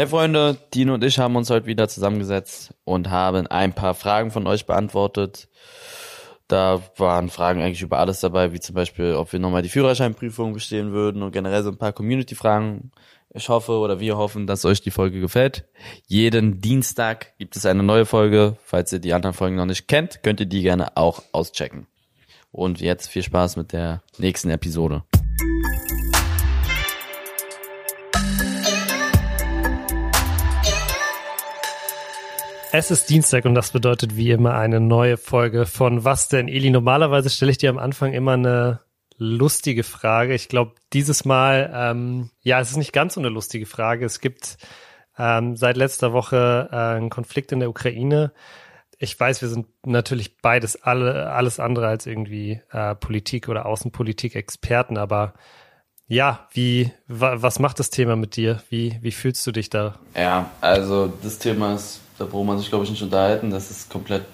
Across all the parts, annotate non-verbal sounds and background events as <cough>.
Hey Freunde, Dino und ich haben uns heute wieder zusammengesetzt und haben ein paar Fragen von euch beantwortet. Da waren Fragen eigentlich über alles dabei, wie zum Beispiel, ob wir nochmal die Führerscheinprüfung bestehen würden und generell so ein paar Community-Fragen. Ich hoffe oder wir hoffen, dass euch die Folge gefällt. Jeden Dienstag gibt es eine neue Folge. Falls ihr die anderen Folgen noch nicht kennt, könnt ihr die gerne auch auschecken. Und jetzt viel Spaß mit der nächsten Episode. Es ist Dienstag und das bedeutet wie immer eine neue Folge von Was denn, Eli? Normalerweise stelle ich dir am Anfang immer eine lustige Frage. Ich glaube, dieses Mal, ähm, ja, es ist nicht ganz so eine lustige Frage. Es gibt ähm, seit letzter Woche äh, einen Konflikt in der Ukraine. Ich weiß, wir sind natürlich beides alle, alles andere als irgendwie äh, Politik oder Außenpolitik-Experten, aber ja, wie, wa, was macht das Thema mit dir? Wie, wie fühlst du dich da? Ja, also das Thema ist da braucht man sich, glaube ich, nicht unterhalten, dass es komplett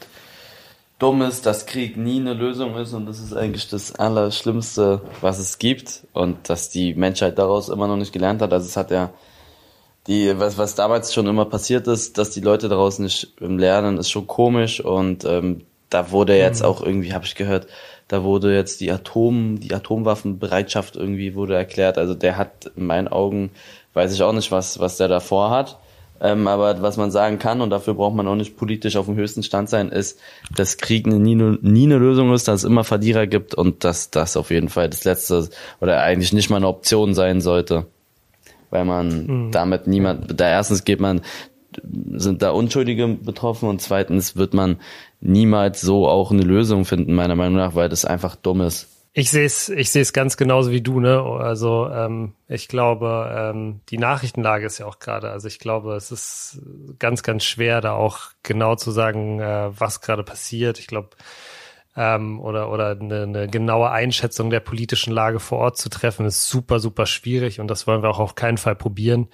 dumm ist, dass Krieg nie eine Lösung ist und das ist eigentlich das Allerschlimmste, was es gibt und dass die Menschheit daraus immer noch nicht gelernt hat. Also es hat ja die, was, was damals schon immer passiert ist, dass die Leute daraus nicht lernen, ist schon komisch und ähm, da wurde jetzt mhm. auch irgendwie, habe ich gehört, da wurde jetzt die Atom, die Atomwaffenbereitschaft irgendwie wurde erklärt. Also der hat in meinen Augen, weiß ich auch nicht, was, was der da vorhat. Ähm, aber was man sagen kann, und dafür braucht man auch nicht politisch auf dem höchsten Stand sein, ist, dass Krieg nie, nie eine Lösung ist, dass es immer Verlierer gibt und dass das auf jeden Fall das letzte oder eigentlich nicht mal eine Option sein sollte. Weil man mhm. damit niemand, da erstens geht man, sind da Unschuldige betroffen und zweitens wird man niemals so auch eine Lösung finden, meiner Meinung nach, weil das einfach dumm ist. Ich sehe es, ich sehe es ganz genauso wie du, ne? Also ähm, ich glaube, ähm, die Nachrichtenlage ist ja auch gerade. Also ich glaube, es ist ganz, ganz schwer, da auch genau zu sagen, äh, was gerade passiert. Ich glaube, ähm, oder oder eine, eine genaue Einschätzung der politischen Lage vor Ort zu treffen, ist super, super schwierig und das wollen wir auch auf keinen Fall probieren.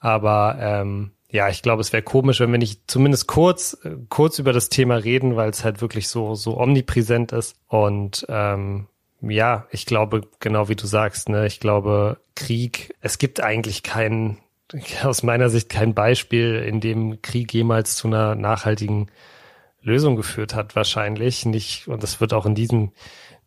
Aber ähm, ja, ich glaube, es wäre komisch, wenn wir nicht zumindest kurz, kurz über das Thema reden, weil es halt wirklich so, so omnipräsent ist. Und ähm, ja, ich glaube, genau wie du sagst, ne, ich glaube, Krieg, es gibt eigentlich keinen, <laughs> aus meiner Sicht kein Beispiel, in dem Krieg jemals zu einer nachhaltigen Lösung geführt hat, wahrscheinlich nicht. Und das wird auch in diesem,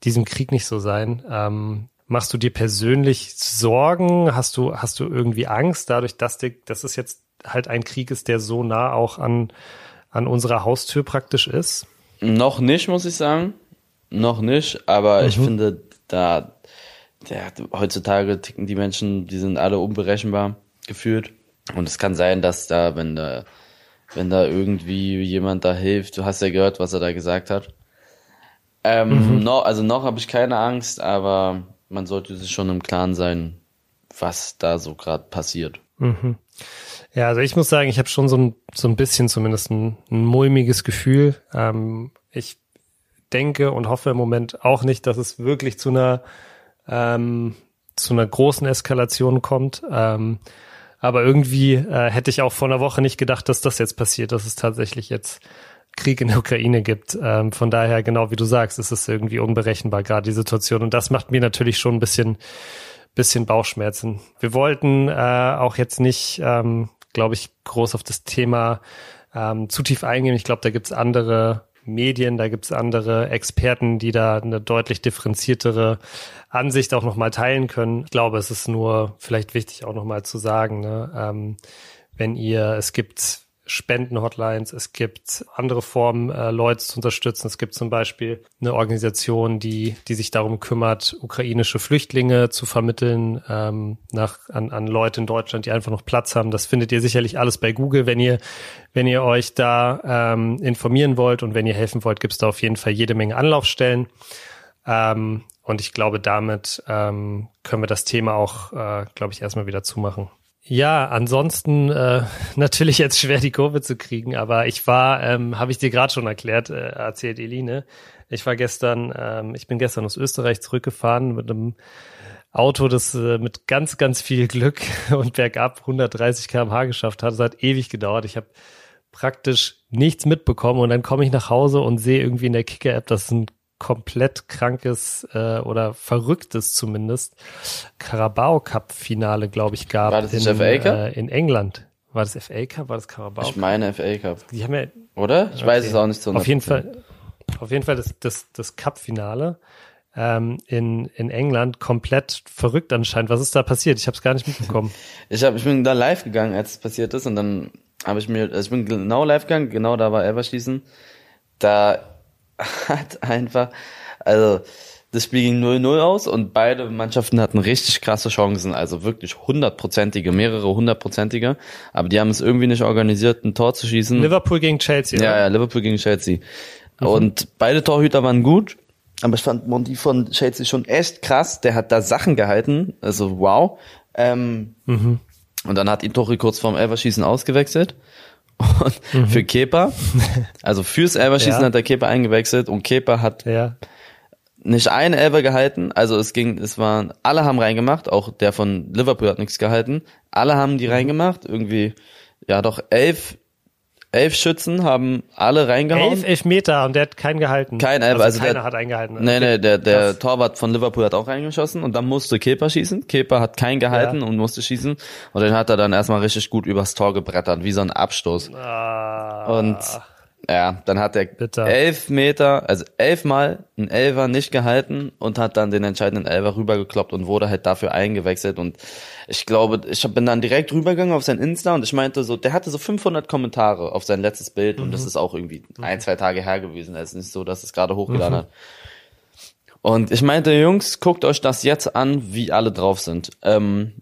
diesem Krieg nicht so sein. Ähm, machst du dir persönlich Sorgen? Hast du, hast du irgendwie Angst dadurch, dass, dir, dass es jetzt halt ein Krieg ist, der so nah auch an, an unserer Haustür praktisch ist? Noch nicht, muss ich sagen. Noch nicht, aber mhm. ich finde, da, der, heutzutage ticken die Menschen, die sind alle unberechenbar gefühlt. Und es kann sein, dass da, wenn da, wenn da irgendwie jemand da hilft, du hast ja gehört, was er da gesagt hat. Ähm, mhm. noch, also noch habe ich keine Angst, aber man sollte sich schon im Klaren sein, was da so gerade passiert. Mhm. Ja, also ich muss sagen, ich habe schon so ein, so ein bisschen zumindest ein, ein mulmiges Gefühl. Ähm, ich denke und hoffe im Moment auch nicht, dass es wirklich zu einer ähm, zu einer großen Eskalation kommt. Ähm, aber irgendwie äh, hätte ich auch vor einer Woche nicht gedacht, dass das jetzt passiert, dass es tatsächlich jetzt Krieg in der Ukraine gibt. Ähm, von daher, genau wie du sagst, ist es irgendwie unberechenbar, gerade die Situation. Und das macht mir natürlich schon ein bisschen, bisschen Bauchschmerzen. Wir wollten äh, auch jetzt nicht, ähm, glaube ich, groß auf das Thema ähm, zu tief eingehen. Ich glaube, da gibt's andere Medien, da gibt's andere Experten, die da eine deutlich differenziertere Ansicht auch nochmal teilen können. Ich glaube, es ist nur vielleicht wichtig auch nochmal zu sagen, ne, ähm, wenn ihr, es gibt Spendenhotlines, es gibt andere Formen, äh, Leute zu unterstützen. Es gibt zum Beispiel eine Organisation, die, die sich darum kümmert, ukrainische Flüchtlinge zu vermitteln ähm, nach, an, an Leute in Deutschland, die einfach noch Platz haben. Das findet ihr sicherlich alles bei Google. Wenn ihr, wenn ihr euch da ähm, informieren wollt und wenn ihr helfen wollt, gibt es da auf jeden Fall jede Menge Anlaufstellen. Ähm, und ich glaube, damit ähm, können wir das Thema auch, äh, glaube ich, erstmal wieder zumachen. Ja, ansonsten äh, <laughs> natürlich jetzt schwer die Kurve zu kriegen, aber ich war, ähm, habe ich dir gerade schon erklärt, äh, erzählt Eline. Ich war gestern, ähm, ich bin gestern aus Österreich zurückgefahren mit einem Auto, das äh, mit ganz, ganz viel Glück <laughs> und bergab 130 km/h geschafft hat. Es hat ewig gedauert. Ich habe praktisch nichts mitbekommen und dann komme ich nach Hause und sehe irgendwie in der Kicker-App, dass ein komplett krankes äh, oder verrücktes zumindest Carabao Cup Finale, glaube ich, gab War das in, FA Cup? Äh, in England. War das FA Cup? War das Carabao? Ich meine FA Cup. Die haben ja, Oder? Ich weiß Okay. es auch nicht so. auf jeden Fall, auf jeden Fall das, das, das Cup-Finale ähm, in, in England komplett verrückt anscheinend. Was ist da passiert? Ich habe es gar nicht mitbekommen. <laughs> Ich, hab, ich bin da live gegangen, als es passiert ist, und dann habe ich mir, also ich bin genau live gegangen, genau da war Elverschießen. Da <laughs> hat einfach, also das Spiel ging 0-0 aus und beide Mannschaften hatten richtig krasse Chancen, also wirklich hundertprozentige, mehrere hundertprozentige, aber die haben es irgendwie nicht organisiert, ein Tor zu schießen. Liverpool gegen Chelsea. Ja, oder? ja, Liverpool gegen Chelsea. Und beide Torhüter waren gut. Aber ich fand Monty von Chelsea schon echt krass. Der hat da Sachen gehalten. Also wow. Ähm, Und dann hat ihn Tori kurz vorm Elverschießen ausgewechselt. Und für Kepa, also fürs Elverschießen Ja. hat der Kepa eingewechselt und Kepa hat ja. nicht einen Elfer gehalten. Also es ging, es waren, alle haben reingemacht. Auch der von Liverpool hat nichts gehalten. Alle haben die reingemacht. Irgendwie, ja doch elf, elf Schützen haben alle reingehauen. Elf Elfmeter und der hat keinen gehalten. Kein Elfer, also keiner der- hat eingehalten. Nee, nee, der, der. Torwart von Liverpool hat auch reingeschossen und dann musste Kepa schießen. Kepa hat keinen gehalten Ja. und musste schießen. Und den hat er dann erstmal richtig gut übers Tor gebrettert, wie so ein Abstoß. Ah, Und ja, dann hat er Bitter. elf Meter, also elfmal einen Elfer nicht gehalten und hat dann den entscheidenden Elfer rübergekloppt und wurde halt dafür eingewechselt. Und ich glaube, ich bin dann direkt rübergegangen auf sein Insta und ich meinte so, der hatte so 500 Kommentare auf sein letztes Bild und Mhm. das ist auch irgendwie ein, zwei Tage her gewesen. Es ist nicht so, dass es gerade Mhm. hochgeladen hat. Und ich meinte, Jungs, guckt euch das jetzt an, wie alle drauf sind. Ähm,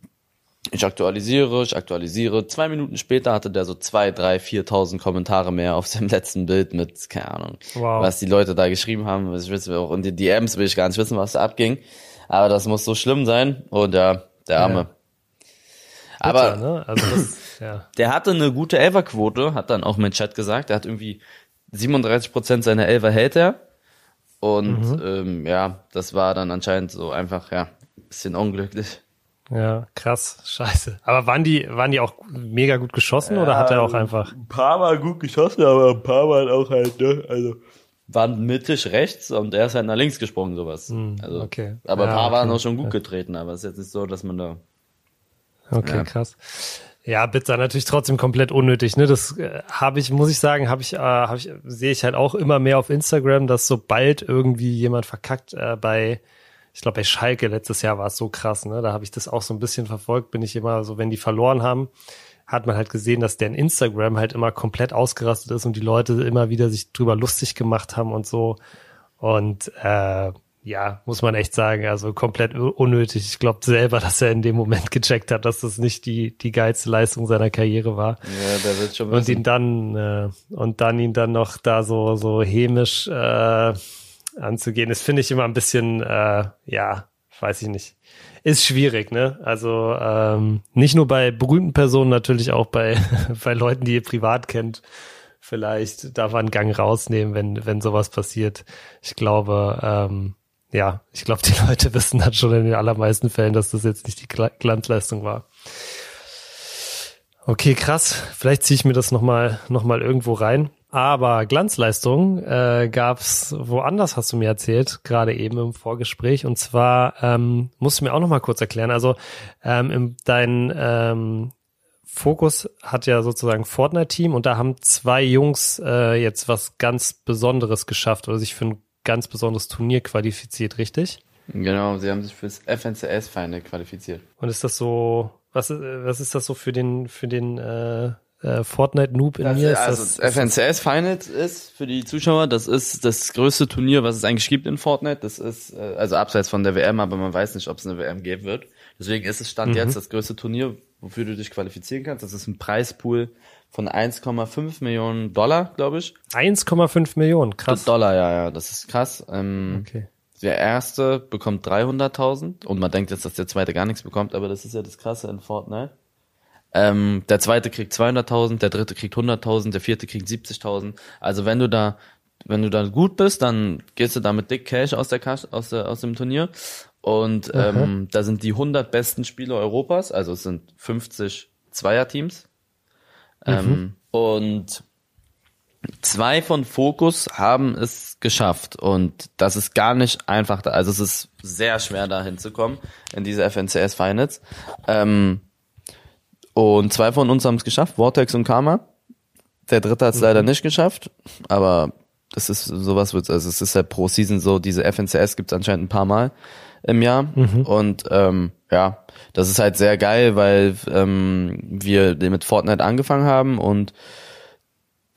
ich aktualisiere, ich aktualisiere. Zwei Minuten später hatte der so zwei, drei, viertausend Kommentare mehr auf seinem letzten Bild mit, keine Ahnung, Wow. was die Leute da geschrieben haben. Ich will auch in die DMs will ich gar nicht wissen, was da abging. Aber das muss so schlimm sein. Und ja, der Arme. Aber ne? Also das, <clears throat> ja. der hatte eine gute Elferquote, hat dann auch mein Chat gesagt. Der hat irgendwie 37 Prozent seiner Elfer hält er. Und Mhm. ähm, ja, das war dann anscheinend so einfach, ja, bisschen unglücklich. Ja, krass, scheiße. Aber waren die, waren die auch mega gut geschossen oder hat er auch einfach? Ein paar Mal gut geschossen, aber ein paar Mal auch halt, ne, also. Waren mittig rechts und er ist halt nach links gesprungen, sowas. also, okay. Aber ein Ja, paar okay. waren auch schon gut getreten, aber es ist jetzt nicht so, dass man da. Okay, Ja. krass. Ja, Pizza natürlich trotzdem komplett unnötig. Ne, das äh, habe ich, muss ich sagen, habe ich, äh, habe ich, sehe ich halt auch immer mehr auf Instagram, dass sobald irgendwie jemand verkackt äh, bei, ich glaube bei Schalke letztes Jahr war es so krass. Ne, da habe ich das auch so ein bisschen verfolgt. Bin ich immer so, wenn die verloren haben, hat man halt gesehen, dass deren Instagram halt immer komplett ausgerastet ist und die Leute immer wieder sich drüber lustig gemacht haben und so. Und äh, ja, muss man echt sagen, also komplett unnötig. Ich glaube selber, dass er in dem Moment gecheckt hat, dass das nicht die die geilste Leistung seiner Karriere war. Ja, der wird schon Und ihn dann äh, und dann ihn dann noch da so so hämisch äh, anzugehen, das finde ich immer ein bisschen äh, ja, weiß ich nicht. Ist schwierig, ne? Also ähm, nicht nur bei berühmten Personen, natürlich auch bei <laughs> bei Leuten, die ihr privat kennt. Vielleicht darf man einen Gang rausnehmen, wenn wenn sowas passiert. Ich glaube, ähm, ja, ich glaube, die <laughs> Leute wissen dann schon in den allermeisten Fällen, dass das jetzt nicht die Gla- Glanzleistung war. Okay, krass. Vielleicht ziehe ich mir das nochmal noch mal irgendwo rein. Aber Glanzleistung äh, gab's woanders, hast du mir erzählt, gerade eben im Vorgespräch. Und zwar ähm, musst du mir auch nochmal kurz erklären. Also ähm, im, dein ähm, Fokus hat ja sozusagen Fortnite-Team und da haben zwei Jungs äh, jetzt was ganz Besonderes geschafft oder sich für ein ganz besonderes Turnier qualifiziert, richtig? Genau, sie haben sich fürs FNCS-Feinde qualifiziert. Und ist das so, was, ist- was ist das so für den, für den äh, äh, Fortnite-Noob in mir? Ist also das, das FNCS Finals ist für die Zuschauer, das ist das größte Turnier, was es eigentlich gibt in Fortnite. Das ist äh, also abseits von der WM, aber man weiß nicht, ob es eine WM geben wird. Deswegen ist es Mhm. stand jetzt das größte Turnier, wofür du dich qualifizieren kannst. Das ist ein Preispool von 1,5 Millionen Dollar, glaube ich. 1,5 Millionen, krass. Dollar, ja, ja, das ist krass. Ähm, Okay. Der erste bekommt 300.000 und man denkt jetzt, dass der zweite gar nichts bekommt, aber das ist ja das Krasse in Fortnite. Ähm, der zweite kriegt 200.000, der dritte kriegt 100.000, der vierte kriegt 70.000. Also wenn du da, wenn du da gut bist, dann gehst du da mit dick Cash aus der Cash, aus, der, aus dem Turnier. Und ähm, da sind die 100 besten Spieler Europas, also es sind 50 Zweierteams. Ähm, und zwei von Focus haben es geschafft und das ist gar nicht einfach. Da, also es ist sehr schwer da hinzukommen in diese FNCS Finals. Ähm, Und zwei von uns haben es geschafft, Vortex und Karma. Der dritte hat es mhm. leider nicht geschafft, aber das ist sowas wird also es ist ja pro Season so diese FNCS gibt es anscheinend ein paar Mal im Jahr mhm. und ähm, ja das ist halt sehr geil weil ähm, wir mit Fortnite angefangen haben und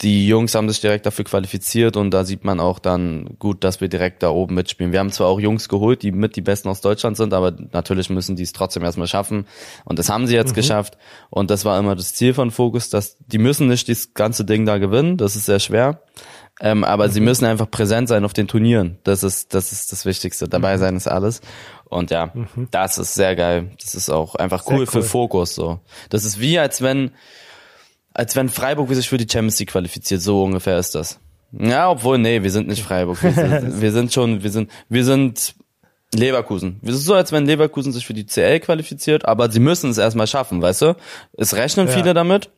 die Jungs haben sich direkt dafür qualifiziert und da sieht man auch dann gut, dass wir direkt da oben mitspielen. Wir haben zwar auch Jungs geholt, die mit die Besten aus Deutschland sind, aber natürlich müssen die es trotzdem erstmal schaffen. Und das haben sie jetzt mhm. geschafft. Und das war immer das Ziel von Focus, dass die müssen nicht das ganze Ding da gewinnen. Das ist sehr schwer. Ähm, aber mhm. sie müssen einfach präsent sein auf den Turnieren. Das ist, das ist das Wichtigste. Dabei mhm. sein ist alles. Und ja, mhm. das ist sehr geil. Das ist auch einfach cool, cool für Fokus, so. Das ist wie, als wenn, als wenn Freiburg sich für die Champions League qualifiziert. So ungefähr ist das. Ja, obwohl, nee, wir sind nicht Freiburg. Wir sind, <laughs> wir sind schon, wir sind, wir sind Leverkusen. Es ist so, als wenn Leverkusen sich für die CL qualifiziert, aber sie müssen es erstmal schaffen, weißt du? Es rechnen ja. viele damit,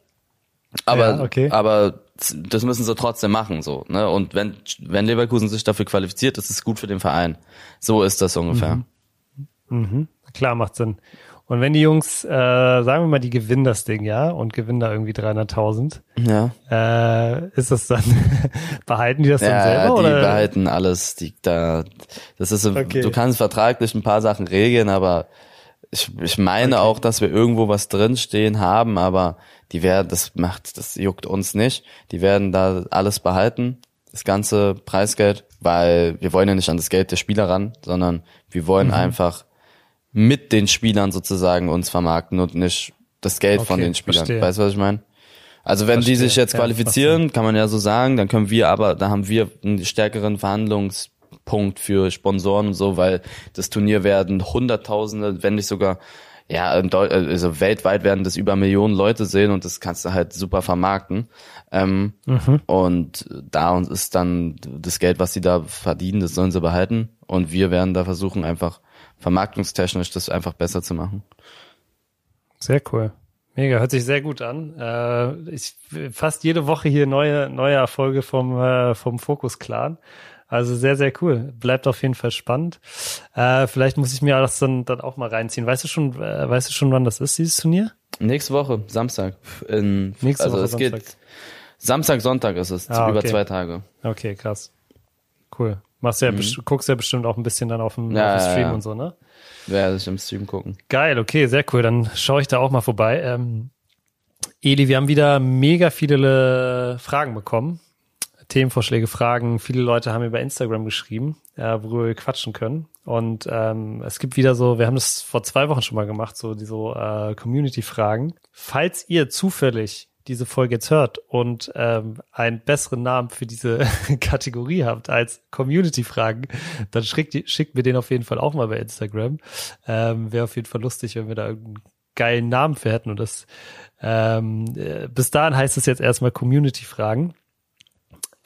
aber, ja, okay. aber das müssen sie trotzdem machen, so, ne? Und wenn, wenn Leverkusen sich dafür qualifiziert, ist es gut für den Verein. So ist das ungefähr. Mhm. Mhm. Klar, macht Sinn. Und wenn die Jungs, äh, sagen wir mal, die gewinnen das Ding, ja, und gewinnen da irgendwie 300.000, ja. äh, ist das dann, <laughs> behalten die das ja, dann selber? Ja, die oder? behalten alles, die da, das ist, okay. du kannst vertraglich ein paar Sachen regeln, aber ich, ich meine okay. auch, dass wir irgendwo was drinstehen haben, aber die werden, das macht, das juckt uns nicht. Die werden da alles behalten, das ganze Preisgeld, weil wir wollen ja nicht an das Geld der Spieler ran, sondern wir wollen mhm. einfach mit den Spielern sozusagen uns vermarkten und nicht das Geld okay, von den Spielern. Verstehe. Weißt du, was ich meine? Also wenn verstehe. die sich jetzt qualifizieren, ja, kann man ja so sagen, dann können wir aber, da haben wir einen stärkeren Verhandlungspunkt für Sponsoren und so, weil das Turnier werden Hunderttausende, wenn nicht sogar ja, also weltweit werden das über Millionen Leute sehen und das kannst du halt super vermarkten. Ähm, mhm. Und da ist dann das Geld, was sie da verdienen, das sollen sie behalten. Und wir werden da versuchen, einfach vermarktungstechnisch das einfach besser zu machen. Sehr cool. Mega, hört sich sehr gut an. Äh, ich fast jede Woche hier neue neue Erfolge vom äh, vom Fokus Clan. Also sehr sehr cool. Bleibt auf jeden Fall spannend. Äh, vielleicht muss ich mir das dann dann auch mal reinziehen. Weißt du schon äh, weißt du schon wann das ist dieses Turnier? Nächste Woche Samstag. In, Nächste also Woche es Samstag. geht Samstag Sonntag ist es ah, okay. über zwei Tage. Okay krass. Cool. Machst ja, mhm. guckst ja bestimmt auch ein bisschen dann auf dem, ja, auf dem Stream ja, ja. und so, ne? Werde ich im Stream gucken. Geil, okay, sehr cool. Dann schaue ich da auch mal vorbei. Ähm, Eli, wir haben wieder mega viele Fragen bekommen. Themenvorschläge, Fragen. Viele Leute haben über Instagram geschrieben, äh, worüber wir quatschen können. Und ähm, es gibt wieder so, wir haben das vor zwei Wochen schon mal gemacht, so die so äh, Community-Fragen. Falls ihr zufällig diese Folge jetzt hört und ähm, einen besseren Namen für diese <laughs> Kategorie habt als Community-Fragen, dann schickt, schickt mir den auf jeden Fall auch mal bei Instagram. Ähm, Wäre auf jeden Fall lustig, wenn wir da irgendeinen geilen Namen für hätten. Und das ähm, äh, bis dahin heißt es jetzt erstmal Community-Fragen.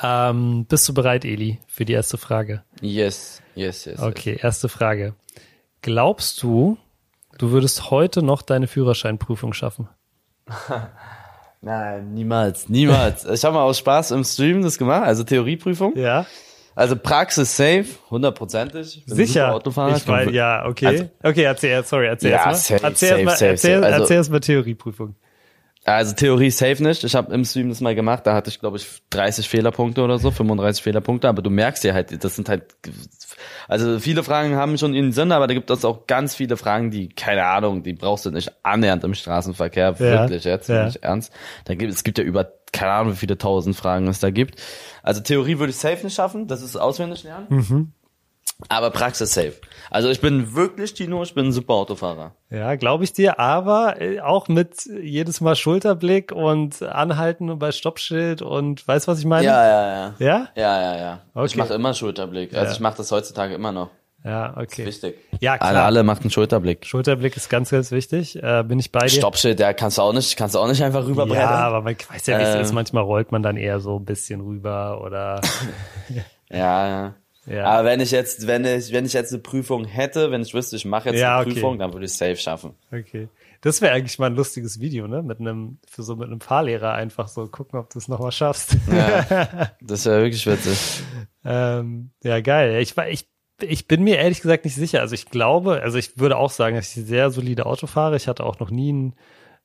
Ähm, bist du bereit, Eli, für die erste Frage? Yes, yes, yes. Okay, erste Frage. Glaubst du, du würdest heute noch deine Führerscheinprüfung schaffen? <laughs> Nein, niemals, niemals. <laughs> ich habe mal aus Spaß im Stream das gemacht, also Theorieprüfung. Ja. Also Praxis safe, hundertprozentig. Sicher. Autofahrer. Ich mein, ja, okay. Also, okay, erzähl, sorry, erzähl ja, erst mal. Safe, erzähl safe, mal, safe, erzähl, safe. Also, erzähl erst mal Theorieprüfung. Also Theorie safe nicht. Ich habe im Stream das mal gemacht, da hatte ich glaube ich 30 Fehlerpunkte oder so, 35 Fehlerpunkte, aber du merkst ja halt, das sind halt also viele Fragen haben schon ihren Sinn, aber da gibt es auch ganz viele Fragen, die keine Ahnung, die brauchst du nicht annähernd im Straßenverkehr, ja, wirklich jetzt, ja. nicht ernst. Da gibt es gibt ja über keine Ahnung, wie viele tausend Fragen es da gibt. Also Theorie würde ich safe nicht schaffen, das ist auswendig lernen. Mhm. Aber Praxis safe. Also ich bin wirklich, Tino, ich bin ein super Autofahrer. Ja, glaube ich dir, aber äh, auch mit jedes Mal Schulterblick und Anhalten bei Stoppschild und weißt was ich meine? Ja, ja, ja. Ja? Ja, ja, ja. Okay. Ich mache immer Schulterblick. Also ja. ich mache das heutzutage immer noch. Ja, okay. wichtig. Ja, klar. Alle, alle macht einen Schulterblick. Schulterblick ist ganz, ganz wichtig. Äh, bin ich bei dir. Stoppschild, der kannst du auch nicht, kannst du auch nicht einfach rüberbrettern. Ja, aber man weiß ja, wie es ist. Manchmal rollt man dann eher so ein bisschen rüber oder. <laughs> ja, ja. Ja. Aber wenn ich jetzt, wenn ich, wenn ich jetzt eine Prüfung hätte, wenn ich wüsste, ich mache jetzt ja, eine okay. Prüfung, dann würde ich safe schaffen. Okay. Das wäre eigentlich mal ein lustiges Video, ne? Mit einem, für so mit einem Fahrlehrer einfach so gucken, ob du es nochmal schaffst. Ja, <laughs> das wäre wirklich witzig. ähm, ja, geil. Ich war, ich, ich bin mir ehrlich gesagt nicht sicher. Also ich glaube, also ich würde auch sagen, dass ich sehr solide Auto fahre. Ich hatte auch noch nie einen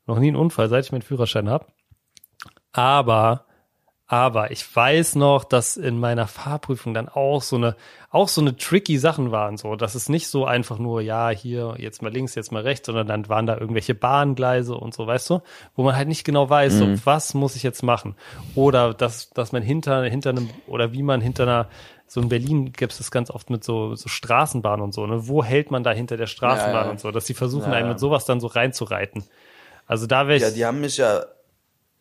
Noch nie einen Unfall, seit ich meinen Führerschein habe. Aber, aber ich weiß noch, dass in meiner Fahrprüfung dann auch so eine, auch so eine tricky Sachen waren, so, dass es nicht so einfach nur, ja, hier, jetzt mal links, jetzt mal rechts, sondern dann waren da irgendwelche Bahngleise und so, weißt du, wo man halt nicht genau weiß, so, was muss ich jetzt machen? Oder dass, dass man hinter, hinter einem, oder wie man hinter einer, so in Berlin gibt es das ganz oft mit so, so Straßenbahn und so, ne? Wo hält man da hinter der Straßenbahn Ja, ja. und so, dass die versuchen, Ja, einen mit sowas dann so reinzureiten. Also da wäre ich, Ja, die haben mich ja,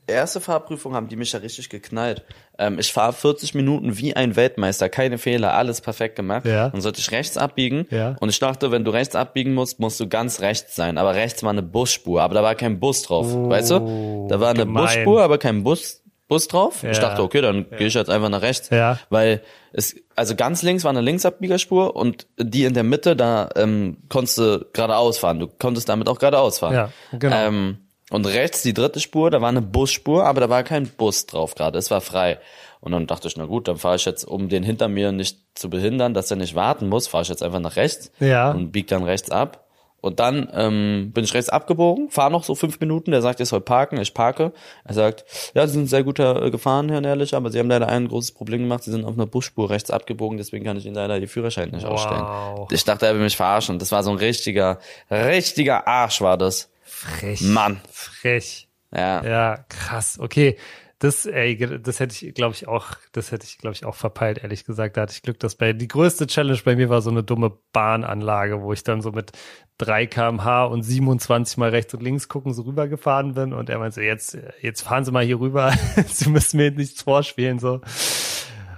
erste Fahrprüfung haben die mich ja richtig geknallt. Ähm, ich fahre 40 Minuten wie ein Weltmeister, keine Fehler, alles perfekt gemacht. Ja. Dann sollte ich rechts abbiegen. Ja. Und ich dachte, wenn du rechts abbiegen musst, musst du ganz rechts sein. Aber rechts war eine Busspur, aber da war kein Bus drauf. Oh, weißt du? Da war eine gemein. Busspur, aber kein Bus. Bus drauf. Ich Ja. dachte, okay, dann gehe ich jetzt einfach nach rechts. Ja. Weil es, also ganz links war eine Linksabbiegerspur und die in der Mitte, da ähm, konntest du geradeaus fahren. Du konntest damit auch geradeaus fahren. Ja, genau. Ähm, und rechts die dritte Spur, da war eine Busspur, aber da war kein Bus drauf gerade. Es war frei. Und dann dachte ich, na gut, dann fahre ich jetzt, um den hinter mir nicht zu behindern, dass er nicht warten muss, fahre ich jetzt einfach nach rechts Ja. und bieg dann rechts ab. Und dann ähm, bin ich rechts abgebogen, fahre noch so fünf Minuten. Der sagt, ich soll parken. Ich parke. Er sagt, ja, Sie sind sehr gut äh, gefahren, Herr Ehrlich, aber Sie haben leider ein großes Problem gemacht. Sie sind auf einer Busspur rechts abgebogen, deswegen kann ich Ihnen leider die Führerschein nicht ausstellen. Wow. Ich dachte, er will mich verarschen. Das war so ein richtiger, richtiger Arsch war das. Frech. Mann. Frech. Ja. Ja, krass. Okay. Das, ey, das hätte ich, glaube ich, auch, das hätte ich, glaube ich, auch verpeilt, ehrlich gesagt. Da hatte ich Glück, dass bei, die größte Challenge bei mir war so eine dumme Bahnanlage, wo ich dann so mit 3 kmh und 27 mal rechts und links gucken so rübergefahren bin und er meinte so, jetzt, jetzt fahren Sie mal hier rüber. <laughs> Sie müssen mir nichts vorspielen, so.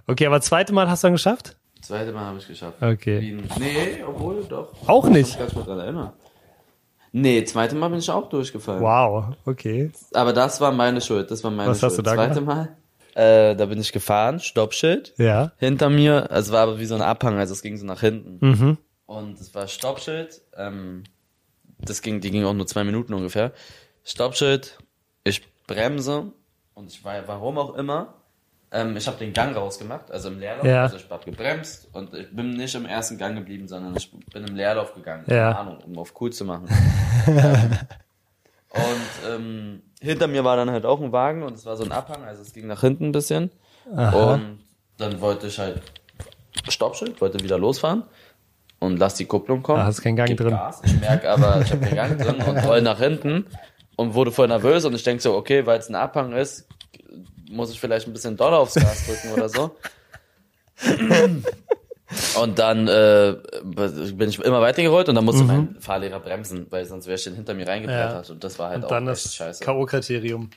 Okay, aber zweite Mal hast du dann geschafft? Zweite Mal habe ich geschafft. Okay. Wie ein- Nee, obwohl, doch. Auch nicht? Ich kann mich nicht mehr dran erinnern. Nee, zweite Mal bin ich auch durchgefallen. Wow, okay. Aber das war meine Schuld. Das war meine Was Schuld. hast du da Zweite Mal. Äh, da bin ich gefahren, Stoppschild. Ja. Hinter mir, es war aber wie so ein Abhang, also es ging so nach hinten. Mhm. Und es war Stoppschild. Ähm, das ging, die ging auch nur zwei Minuten ungefähr. Stoppschild, ich bremse und ich war, warum auch immer, ähm, ich habe den Gang rausgemacht, also im Leerlauf. Ja. Also ich habe gebremst und ich bin nicht im ersten Gang geblieben, sondern ich bin im Leerlauf gegangen. Ja. Keine Ahnung, um auf cool zu machen. ähm, <laughs> und ähm, hinter mir war dann halt auch ein Wagen und es war so ein Abhang, also es ging nach hinten ein bisschen. Und dann wollte ich halt Stoppschild, wollte wieder losfahren und lass die Kupplung kommen. Da hast keinen Gang drin. Gas. Ich merke aber, ich habe keinen Gang drin und <laughs> roll nach hinten und wurde voll nervös und ich denke so, okay, weil es ein Abhang ist, muss ich vielleicht ein bisschen doller aufs Gas drücken oder so. Und dann äh, bin ich immer weitergerollt und dann musste mein Fahrlehrer bremsen, weil sonst wäre ich den hinter mir Mhm. Ja. und das war halt Und dann auch echt das scheiße. K.O.-Kriterium.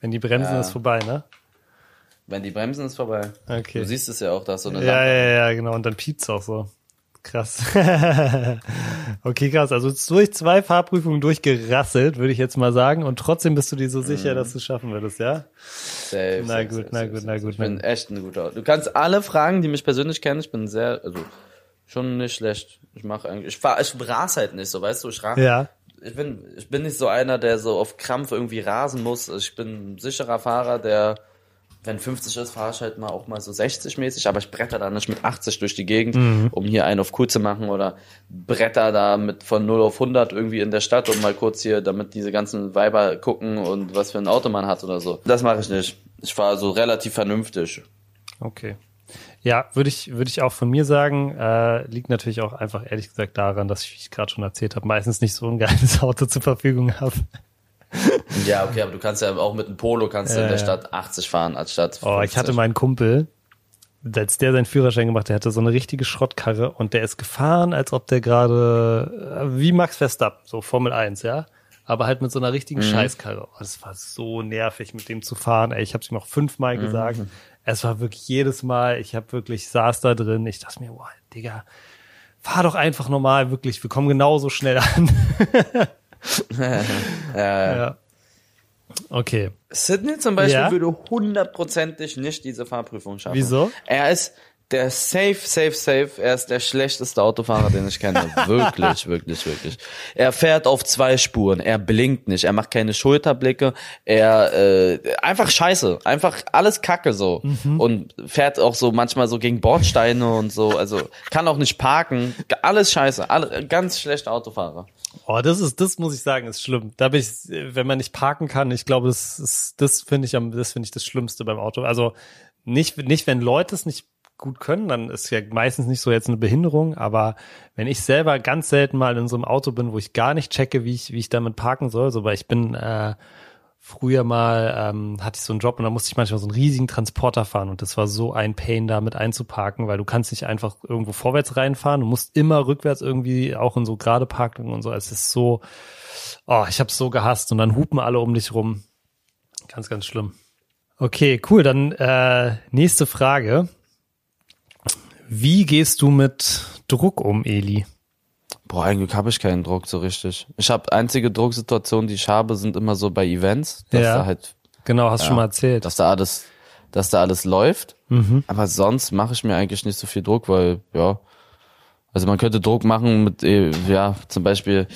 Wenn die bremsen, Ja. ist vorbei, ne? Wenn die bremsen, ist vorbei. Okay. Du siehst es ja auch, da ist so eine Ja, Lampe. ja, ja, genau. Und dann piept's auch so. Krass. <laughs> okay, krass. Also durch zwei Fahrprüfungen durchgerasselt, würde ich jetzt mal sagen. Und trotzdem bist du dir so sicher, dass du es schaffen würdest, ja? Safe, Na safe, gut, safe, na safe, gut, safe. na gut, Ich bin na echt ein guter. Du kannst alle fragen, die mich persönlich kennen. Ich bin sehr, also schon nicht schlecht. Ich mache eigentlich, ich fahr, ich ras halt nicht so, weißt du, ich ras. Ja. Ich bin, ich bin nicht so einer, der so auf Krampf irgendwie rasen muss. Ich bin ein sicherer Fahrer, der, wenn 50 ist, fahre ich halt mal auch mal so 60 mäßig, aber ich bretter da nicht mit 80 durch die Gegend, Mhm. um hier einen auf cool zu machen oder bretter da mit von 0 auf 100 irgendwie in der Stadt und mal kurz hier, damit diese ganzen Weiber gucken und was für ein Auto man hat oder so. Das mache ich nicht. Ich fahre so relativ vernünftig. Okay. Ja, würde ich, würde ich auch von mir sagen, äh, liegt natürlich auch einfach ehrlich gesagt daran, dass ich, wie ich gerade schon erzählt habe, meistens nicht so ein geiles <laughs> Auto zur Verfügung habe. Ja, okay, aber du kannst ja auch mit einem Polo kannst du in der. Stadt 80 fahren als Stadt. Oh, ich 50. hatte meinen Kumpel, als der seinen Führerschein gemacht, hat, der hatte so eine richtige Schrottkarre und der ist gefahren, als ob der gerade, wie Max Verstappen, so Formel 1, ja? Aber halt mit so einer richtigen Scheißkarre. Oh, das war so nervig, mit dem zu fahren. Ey, ich habe es ihm auch fünfmal gesagt. Es war wirklich jedes Mal, ich habe wirklich, saß da drin, ich dachte mir, wow, Digga, fahr doch einfach normal, wirklich, wir kommen genauso schnell an. <laughs> <laughs> ja. Okay. Sydney zum Beispiel Ja? würde hundertprozentig nicht diese Fahrprüfung schaffen. Wieso? Er ist der safe, safe, safe. Er ist der schlechteste Autofahrer, den ich kenne. <laughs> wirklich, wirklich, wirklich. Er fährt auf zwei Spuren. Er blinkt nicht. Er macht keine Schulterblicke. Er äh, einfach Scheiße. Einfach alles Kacke so. Mhm. Und fährt auch so manchmal so gegen Bordsteine und so. Also kann auch nicht parken. Alles Scheiße. Alle, ganz schlechter Autofahrer. Oh, das ist, das muss ich sagen, ist schlimm. Da bin ich, wenn man nicht parken kann, ich glaube, das ist, das finde ich am, das finde ich das Schlimmste beim Auto. Also nicht, nicht, wenn Leute es nicht gut können, dann ist ja meistens nicht so jetzt eine Behinderung, aber wenn ich selber ganz selten mal in so einem Auto bin, wo ich gar nicht checke, wie ich, wie ich damit parken soll, so, weil ich bin, äh, früher mal ähm, hatte ich so einen Job und da musste ich manchmal so einen riesigen Transporter fahren und das war so ein Pain, da mit einzuparken, weil du kannst nicht einfach irgendwo vorwärts reinfahren, du musst immer rückwärts irgendwie auch in so gerade Parken und so. Es ist so, oh, ich habe so gehasst und dann hupen alle um dich rum. Ganz, ganz schlimm. Okay, cool. Dann äh, nächste Frage. Wie gehst du mit Druck um, Eli? Boah, eigentlich habe ich keinen Druck so richtig. Ich habe einzige Drucksituationen, die ich habe, sind immer so bei Events, dass Ja. da halt, Genau, hast Ja, schon mal erzählt. dass da alles, dass da alles läuft. Mhm. Aber sonst mache ich mir eigentlich nicht so viel Druck, weil ja, also man könnte Druck machen mit äh, ja zum Beispiel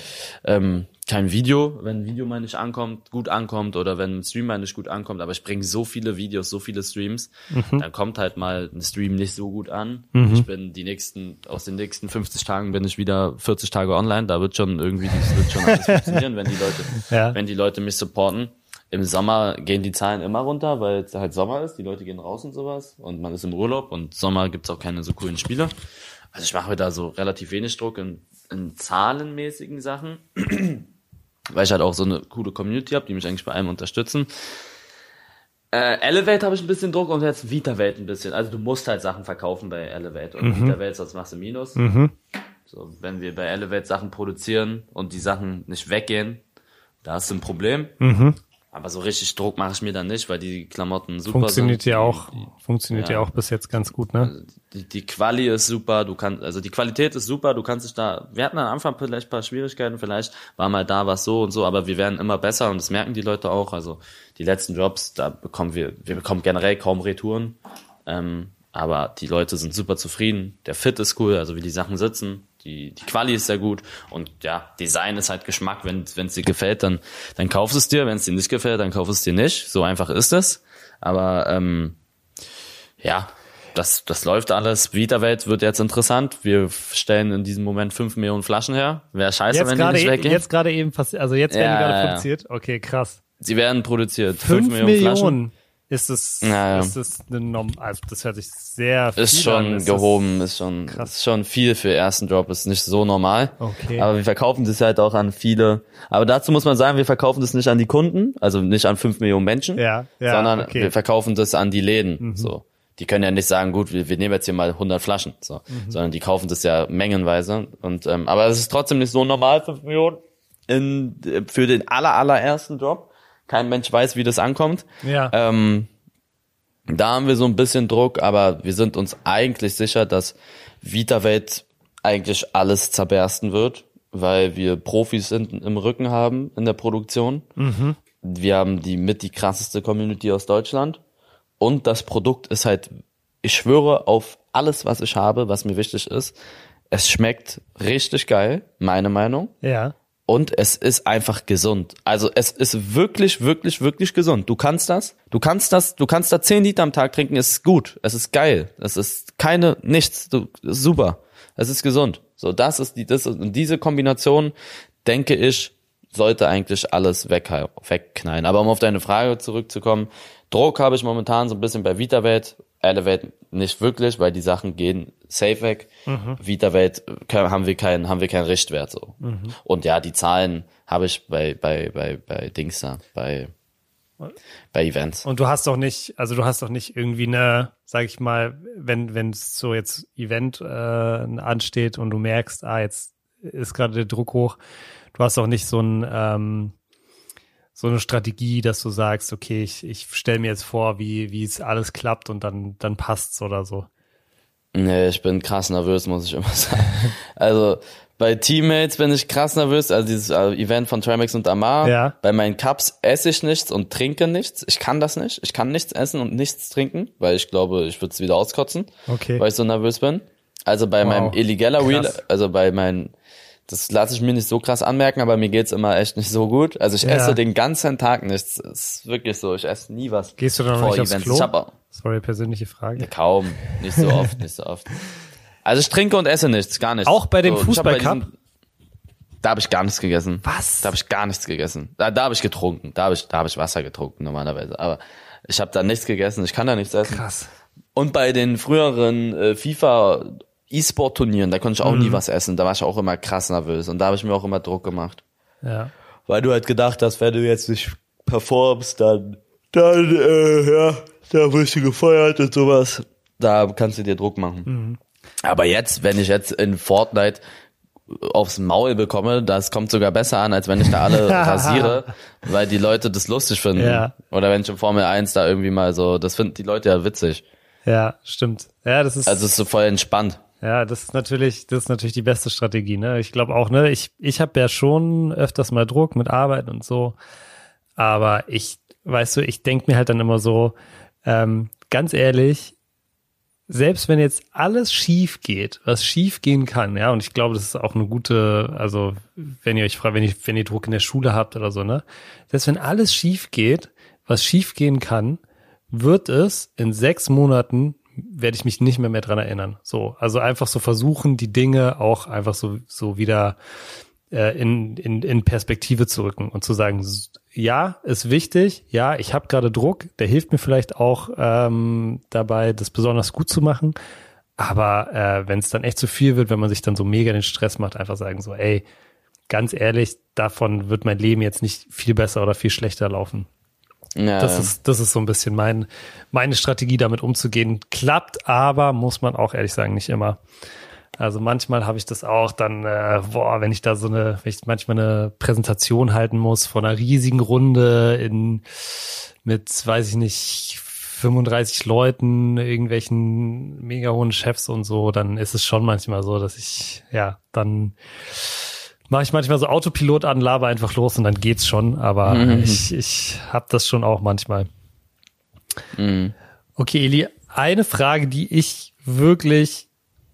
ähm, kein Video, wenn ein Video mal nicht ankommt, gut ankommt oder wenn ein Stream mal nicht gut ankommt. Aber ich bringe so viele Videos, so viele Streams, dann kommt halt mal ein Stream nicht so gut an. Ich bin die nächsten aus den nächsten 50 Tagen bin ich wieder 40 Tage online. Da wird schon irgendwie das wird schon alles funktionieren, wenn die Leute <laughs> Ja. wenn die Leute mich supporten. Im Sommer gehen die Zahlen immer runter, weil es halt Sommer ist. Die Leute gehen raus und sowas. Und man ist im Urlaub und Sommer gibt's auch keine so coolen Spiele. Also ich mache mir da so relativ wenig Druck in, in zahlenmäßigen Sachen. Weil ich halt auch so eine coole Community habe, die mich eigentlich bei allem unterstützen. Äh, Elevate habe ich ein bisschen Druck und jetzt VitaWelt ein bisschen. Also du musst halt Sachen verkaufen bei Elevate und VitaWelt, sonst machst du Minus. So, wenn wir bei Elevate Sachen produzieren und die Sachen nicht weggehen, da hast du ein Problem. Aber so richtig Druck mache ich mir dann nicht, weil die Klamotten super Funktioniert sind. ja auch, Die, funktioniert ja. ja. auch bis jetzt ganz gut, ne? die, die Quali ist super, du kannst, also die Qualität ist super, du kannst dich da, wir hatten am Anfang vielleicht ein paar Schwierigkeiten, vielleicht war mal da was so und so, aber wir werden immer besser und das merken die Leute auch. Also die letzten Jobs, da bekommen wir, wir bekommen generell kaum Retouren. Ähm, aber die Leute sind super zufrieden. Der Fit ist cool, also wie die Sachen sitzen. Die, die Quali ist sehr gut. Und ja, Design ist halt Geschmack. Wenn es dir gefällt, dann, dann kauf es dir. Wenn es dir nicht gefällt, dann kauf es dir nicht. So einfach ist es. Aber ähm, ja, das, das läuft alles. Vita-Welt wird jetzt interessant. Wir stellen in diesem Moment fünf Millionen Flaschen her. Wäre scheiße, Jetzt wenn die nicht e- weggehen. jetzt gerade eben passiert, also jetzt werden Ja, die gerade ja, produziert. Okay, krass. Sie werden produziert. Fünf Millionen. Flaschen. Ist es, Ja, ja. ist es eine Norm, also das hört sich sehr viel Ist an. schon Ist gehoben, ist schon, krass. ist schon viel für ersten Drop, ist nicht so normal. Okay. Aber wir verkaufen das halt auch an viele. Aber dazu muss man sagen, wir verkaufen das nicht an die Kunden, also nicht an fünf Millionen Menschen, Ja, ja, sondern okay. Mhm. wir verkaufen das an die Läden. So, die können ja nicht sagen, gut, wir, wir nehmen jetzt hier mal 100 Flaschen, so, Mhm. sondern die kaufen das ja mengenweise. Und ähm, aber es ist trotzdem nicht so normal, fünf Millionen in, für den aller allerersten Drop. Kein Mensch weiß, wie das ankommt. Ja. Ähm, da haben wir so ein bisschen Druck, aber wir sind uns eigentlich sicher, dass VitaWelt eigentlich alles zerbersten wird, weil wir Profis sind, im Rücken haben in der Produktion. Wir haben die mit die krasseste Community aus Deutschland und das Produkt ist halt, ich schwöre auf alles, was ich habe, was mir wichtig ist. Es schmeckt richtig geil, meine Meinung. ja. Und es ist einfach gesund. Also es ist wirklich, wirklich, wirklich gesund. Du kannst das, du kannst das, du kannst da 10 Liter am Tag trinken, es ist gut, es ist geil, es ist keine, nichts, du, super, es ist gesund. So, das ist die, das ist, diese Kombination, denke ich, sollte eigentlich alles weg, wegknallen. Aber um auf deine Frage zurückzukommen, Druck habe ich momentan so ein bisschen bei VitaWelt, Elevate nicht wirklich, weil die Sachen gehen safe weg. VitaWelt können- haben wir keinen, haben wir keinen Richtwert so. Und ja, die Zahlen habe ich bei, bei, bei, bei Dings da, bei, bei Events. Und du hast doch nicht, also du hast doch nicht irgendwie eine, sag ich mal, wenn wenn es so jetzt Event äh, ansteht und du merkst, ah jetzt ist gerade der Druck hoch, du hast doch nicht so ein ähm, so eine Strategie, dass du sagst, okay, ich, ich stelle mir jetzt vor, wie wie es alles klappt und dann dann passt's oder so. Nee, ich bin krass nervös, muss ich immer <laughs> sagen. Also bei Teammates bin ich krass nervös, also dieses äh, Event von Tramex und Amar. Ja. Bei meinen Cups esse ich nichts und trinke nichts. Ich kann das nicht. Ich kann nichts essen und nichts trinken, weil ich glaube, ich würde es wieder auskotzen, Okay. weil ich so nervös bin. Also bei Wow. meinem illegaler Wheel, also bei meinen, das lasse ich mir nicht so krass anmerken, aber mir geht's immer echt nicht so gut. Also ich Ja. esse den ganzen Tag nichts. Das ist wirklich so. Ich esse nie was. Gehst du dann noch vor nicht aufs Events. Klo? Ich hab auch, Sorry, persönliche Frage. Kaum, nicht so oft, nicht so oft. Also ich trinke und esse nichts, gar nichts. Auch bei dem hab Fußballcup? Da habe ich gar nichts gegessen. Was? Da habe ich gar nichts gegessen. Da, da habe ich getrunken. Da habe ich, da habe ich Wasser getrunken normalerweise. Aber ich habe da nichts gegessen. Ich kann da nichts essen. Krass. Und bei den früheren äh, FIFA E-Sport-Turnieren, da konnte ich auch Mhm. nie was essen. Da war ich auch immer krass nervös. Und da habe ich mir auch immer Druck gemacht. Ja. Weil du halt gedacht hast, wenn du jetzt nicht performst, dann, dann, äh, ja, da wirst du gefeuert und sowas. Da kannst du dir Druck machen. Mhm. Aber jetzt, wenn ich jetzt in Fortnite aufs Maul bekomme, das kommt sogar besser an, als wenn ich da alle <laughs> rasiere, weil die Leute das lustig finden. Ja. Oder wenn ich in Formel 1 da irgendwie mal so, das finden die Leute ja witzig. Ja, stimmt. Ja, das ist, Also es ist so voll entspannt. Ja, das ist natürlich, das ist natürlich die beste Strategie, ne? Ich glaube auch, ne? Ich, ich habe ja schon öfters mal Druck mit Arbeit und so. Aber ich, weißt du, ich denk mir halt dann immer so, ähm, ganz ehrlich, selbst wenn jetzt alles schief geht, was schief gehen kann, ja, und ich glaube, das ist auch eine gute, also wenn ihr euch fragt, wenn ihr, wenn ihr Druck in der Schule habt oder so, ne, selbst wenn alles schief geht, was schief gehen kann, wird es in sechs Monaten werde ich mich nicht mehr mehr dran erinnern. So, also einfach so versuchen, die Dinge auch einfach so so wieder äh, in, in, in Perspektive zu rücken und zu sagen, ja, ist wichtig, ja, ich habe gerade Druck, der hilft mir vielleicht auch ähm, dabei, das besonders gut zu machen. Aber äh, wenn es dann echt zu viel wird, wenn man sich dann so mega den Stress macht, einfach sagen so, ey, ganz ehrlich, davon wird mein Leben jetzt nicht viel besser oder viel schlechter laufen. Ja, Das ist, das ist so ein bisschen mein, meine Strategie, damit umzugehen. Klappt aber, muss man auch ehrlich sagen, nicht immer. Also manchmal habe ich das auch dann, äh, boah, wenn ich da so eine, wenn ich manchmal eine Präsentation halten muss von einer riesigen Runde in mit, weiß ich nicht, 35 Leuten, irgendwelchen mega hohen Chefs und so, dann ist es schon manchmal so, dass ich, ja, dann mache ich manchmal so Autopilot an, laber einfach los und dann geht's schon, aber ich, ich habe das schon auch manchmal. Okay, Eli, eine Frage, die ich wirklich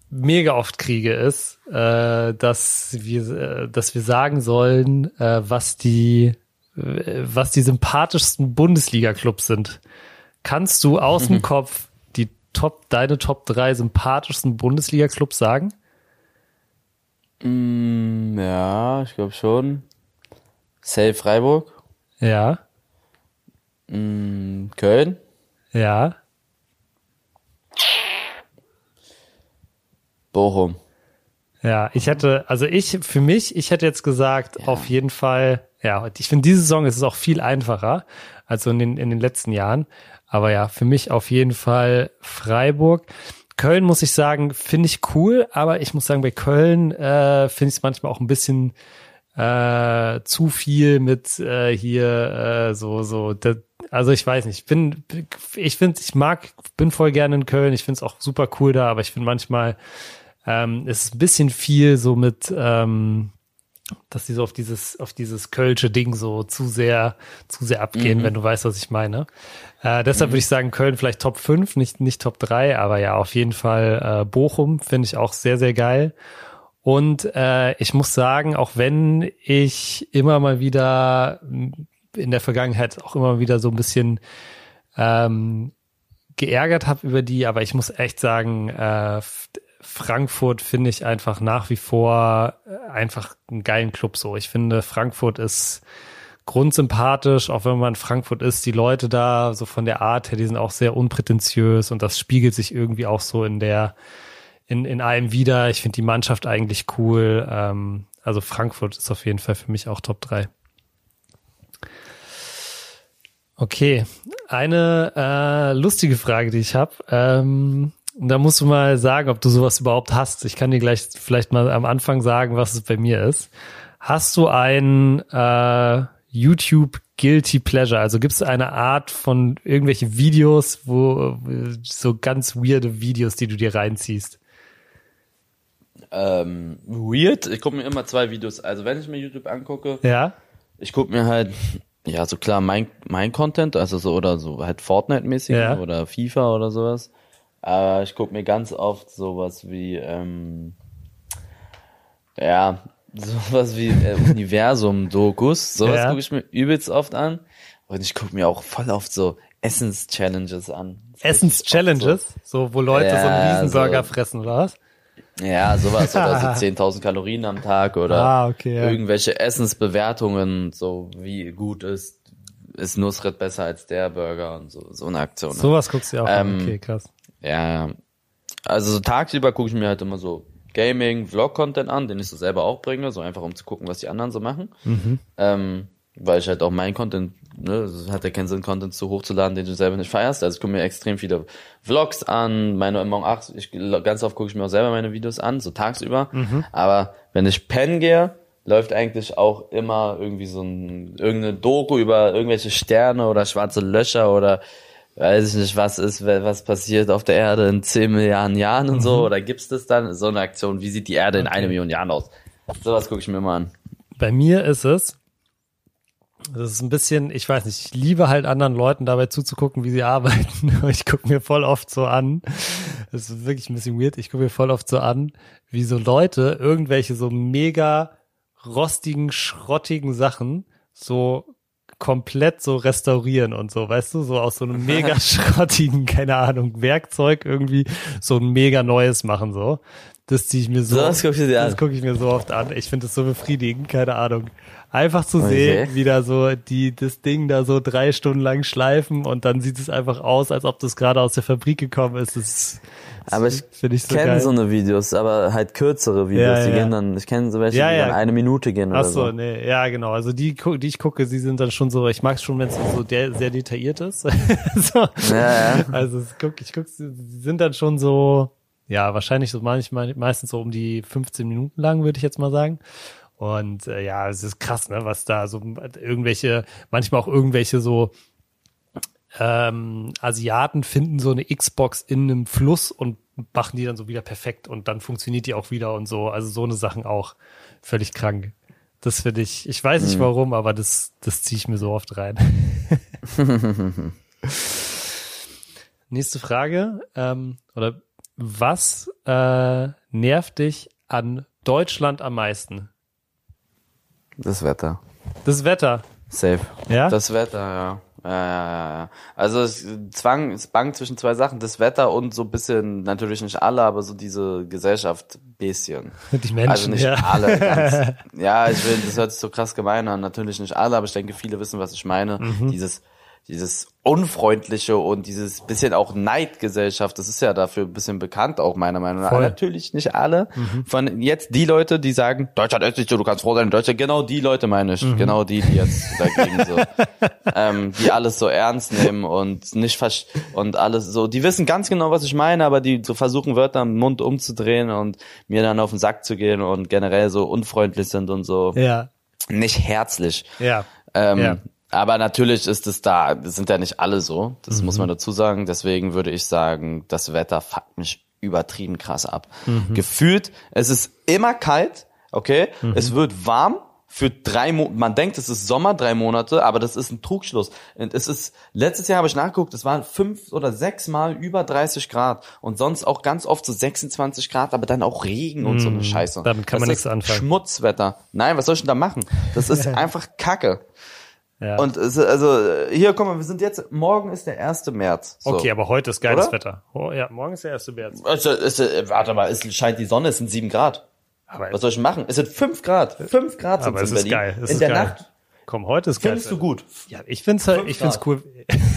mega oft kriege, ist, äh, dass wir, äh, dass wir sagen sollen, äh, was die, äh, was die sympathischsten Bundesliga-Clubs sind. Kannst du aus dem Kopf die Top, deine Top drei sympathischsten Bundesliga-Clubs sagen? Mm, ja, ich glaube schon. Safe Freiburg, Ja, mm, Köln, ja, Bochum. Ja, ich hätte, also ich, für mich, ich hätte jetzt gesagt, auf jeden Fall, ja, ich finde, diese Saison ist es auch viel einfacher als in den, in den letzten Jahren. Aber ja, für mich auf jeden Fall Freiburg. Köln muss ich sagen, finde ich cool, aber ich muss sagen, bei Köln äh, finde ich es manchmal auch ein bisschen äh, zu viel mit äh, hier äh, so so da, also ich weiß nicht ich bin ich finde ich mag bin voll gerne in Köln ich finde es auch super cool da aber ich finde manchmal ähm, es ist ein bisschen viel so mit ähm, dass die so auf dieses auf dieses kölsche Ding so zu sehr zu sehr abgehen, wenn du weißt, was ich meine. Äh, deshalb würde ich sagen Köln vielleicht Top 5, nicht nicht Top 3, aber ja, auf jeden Fall äh, Bochum finde ich auch sehr sehr geil. Und äh, ich muss sagen, auch wenn ich immer mal wieder in der Vergangenheit auch immer wieder so ein bisschen ähm, geärgert habe über die, aber ich muss echt sagen, äh, Frankfurt finde ich einfach nach wie vor äh, einfach einen geilen Club so. Ich finde, Frankfurt ist grundsympathisch, auch wenn man in Frankfurt ist, die Leute da so von der Art her, die sind auch sehr unprätentiös und das spiegelt sich irgendwie auch so in der in, in einem wieder. Ich finde die Mannschaft eigentlich cool. Ähm, also Frankfurt ist auf jeden Fall für mich auch Top 3. Okay, eine äh, lustige Frage, die ich habe. Ähm, da musst du mal sagen, ob du sowas überhaupt hast. Ich kann dir gleich vielleicht mal am Anfang sagen, was es bei mir ist. Hast du ein äh, YouTube Guilty Pleasure? Also gibt es eine Art von irgendwelche Videos, wo so ganz weirde Videos, die du dir reinziehst? Ähm, weird. Ich gucke mir immer zwei Videos. Also wenn ich mir YouTube angucke, Ja, ich gucke mir halt, ja, so klar mein, mein Content, also so oder so halt Fortnite-mäßig Ja. oder FIFA oder sowas. Aber ich gucke mir ganz oft sowas wie, ähm, ja, <laughs> sowas wie äh, Universum-Dokus. Sowas Ja. gucke ich mir übelst oft an. Und ich gucke mir auch voll oft so Essens-Challenges an. Essens-Challenges, so, wo Leute so Ja, einen Riesenburger so- fressen, oder was? So, Ja, sowas oder so <laughs> 10.000 Kalorien am Tag oder Ah, okay, ja. irgendwelche Essensbewertungen, so wie gut ist ist Nusret besser als der Burger und so so eine Aktion. Sowas guckst du auch an. Ähm, Okay, krass. Ja, also so tagsüber gucke ich mir halt immer so Gaming, Vlog-Content an, den ich so selber auch bringe, so einfach um zu gucken, was die anderen so machen. Ähm, weil ich halt auch mein Content, ne, es hat ja keinen Sinn, Content so hochzuladen, den du selber nicht feierst. Also ich gucke mir extrem viele Vlogs an, meine Morgen 8, ich, ganz oft gucke ich mir auch selber meine Videos an, so tagsüber. Aber wenn ich pennen gehe, läuft eigentlich auch immer irgendwie so ein, irgendeine Doku über irgendwelche Sterne oder schwarze Löcher oder weiß ich nicht, was ist, was passiert auf der Erde in 10 Milliarden Jahren und so, oder gibt's das dann? So eine Aktion, wie sieht die Erde in einer Million Jahren aus? Sowas gucke ich mir immer an. Bei mir ist es, das ist ein bisschen, ich weiß nicht, ich liebe halt anderen Leuten dabei zuzugucken, wie sie <laughs> arbeiten. Ich gucke mir voll oft so an. Das ist wirklich ein bisschen weird. Ich gucke mir voll oft so an, wie so Leute irgendwelche so mega rostigen, schrottigen Sachen so komplett so restaurieren und so, weißt du, so aus so einem mega <laughs> schrottigen, keine Ahnung, Werkzeug irgendwie so ein mega neues machen, so. Das ziehe ich mir so, So, das guckst du dir das an. gucke ich mir so oft an. Ich finde es so befriedigend, keine Ahnung. Einfach zu Okay. sehen, wie da so die das Ding da so drei Stunden lang schleifen und dann sieht es einfach aus, als ob das gerade aus der Fabrik gekommen ist. Das, das Aber ich ich so kenne so eine Videos, aber halt kürzere Videos, Ja, die ja. gehen dann, ich kenne so welche, Ja, die dann eine Minute gehen Ach oder so, so. nee, ja, genau. Also die, die ich gucke, sie sind dann schon so, ich mag es schon, wenn es so der, sehr detailliert ist. <laughs> so. Also es guck, ich guck, sie sind dann schon so, ja, wahrscheinlich so manchmal, meistens so um die 15 Minuten lang, würde ich jetzt mal sagen. Und äh, ja, es ist krass, ne, was da so irgendwelche, manchmal auch irgendwelche so ähm, Asiaten finden so eine Xbox in einem Fluss und machen die dann so wieder perfekt und dann funktioniert die auch wieder und so. Also so eine Sachen auch völlig krank. Das finde ich, ich weiß nicht warum, aber das, das ziehe ich mir so oft rein. <laughs> Nächste Frage. Ähm, oder was äh, nervt dich an Deutschland am meisten? Das Wetter. Das Wetter. Safe. Ja? Das Wetter, ja. Ja, ja, ja, ja. Also es zwang, es bang zwischen zwei Sachen, das Wetter und so ein bisschen, natürlich nicht alle, aber so diese Gesellschaft bisschen. <laughs> Die Menschen, also nicht ja. alle. <laughs> Ganz, ja, ich will, das hört sich so krass gemein an. Natürlich nicht alle, aber ich denke, viele wissen, was ich meine. Mhm. Dieses, dieses unfreundliche und dieses bisschen auch Neidgesellschaft, das ist ja dafür ein bisschen bekannt, auch meiner Meinung nach. Voll. Mhm. Natürlich nicht alle. Von jetzt die Leute, die sagen, Deutschland ist nicht so, du kannst froh sein in Deutschland. Genau die Leute meine Mhm. ich. Genau die, die jetzt dagegen so, <laughs> ähm, die alles so ernst nehmen und nicht versch und alles so, die wissen ganz genau, was ich meine, aber die so versuchen Wörter im Mund umzudrehen und mir dann auf den Sack zu gehen und generell so unfreundlich sind und so Ja, nicht herzlich. ja. Ähm, Ja. Aber natürlich ist es da, das sind ja nicht alle so, das Mhm. muss man dazu sagen. Deswegen würde ich sagen, das Wetter fuckt mich übertrieben krass ab. Mhm. Gefühlt, es ist immer kalt, okay, Mhm. es wird warm für drei Monate. Man denkt, es ist Sommer, drei Monate, aber das ist ein Trugschluss. Und es ist, letztes Jahr habe ich nachgeguckt, es waren fünf oder sechs Mal über 30 Grad und sonst auch ganz oft so 26 Grad, aber dann auch Regen und so eine Scheiße. Mhm. damit kann man das nichts ist anfangen. Schmutzwetter. Nein, was soll ich denn da machen? Das ist <laughs> einfach Kacke. Ja. Und es, also hier, guck mal, wir sind jetzt, morgen ist der 1. März. So. okay, aber heute ist geiles Oder? Wetter. Oh, ja, morgen ist der erste März. Also, es, äh, warte mal, es scheint die Sonne, es sind 7 Grad. Aber, Was soll ich machen? Es sind 5 Grad. 5 Grad sind aber es in ist Berlin. geil. Es in ist der geil. Nacht Komm, heute ist geil. findest du gut. Ja, ich find's halt, ich find's cool.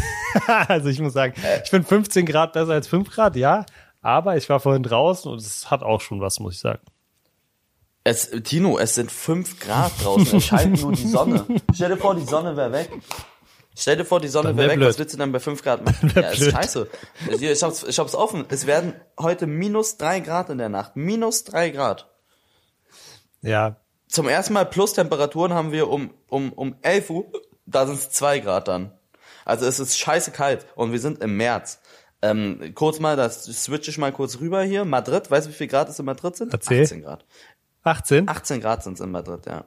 <laughs> also ich muss sagen, ich finde 15 Grad besser als 5 Grad, ja. Aber ich war vorhin draußen und es hat auch schon was, muss ich sagen. Es, Tino, es sind 5 Grad draußen. Es scheint nur die Sonne. Stell dir vor, die Sonne wäre weg. Stell dir vor, die Sonne wäre wär weg. blöd. Was willst du dann bei 5 Grad machen? <laughs> Ja, ist blöd. scheiße. Ich hab's, ich hab's offen. Es werden heute minus 3 Grad in der Nacht. Minus 3 Grad. Ja, zum ersten Mal Plus-Temperaturen haben wir um, um, um 11 Uhr, da sind es 2 Grad dann. Also es ist scheiße kalt und wir sind im März. Ähm, kurz mal, das switche ich mal kurz rüber hier. Madrid, weißt du, wie viel Grad es in Madrid sind? Erzähl. 18 Grad. 18? 18 Grad sind es in Madrid, ja.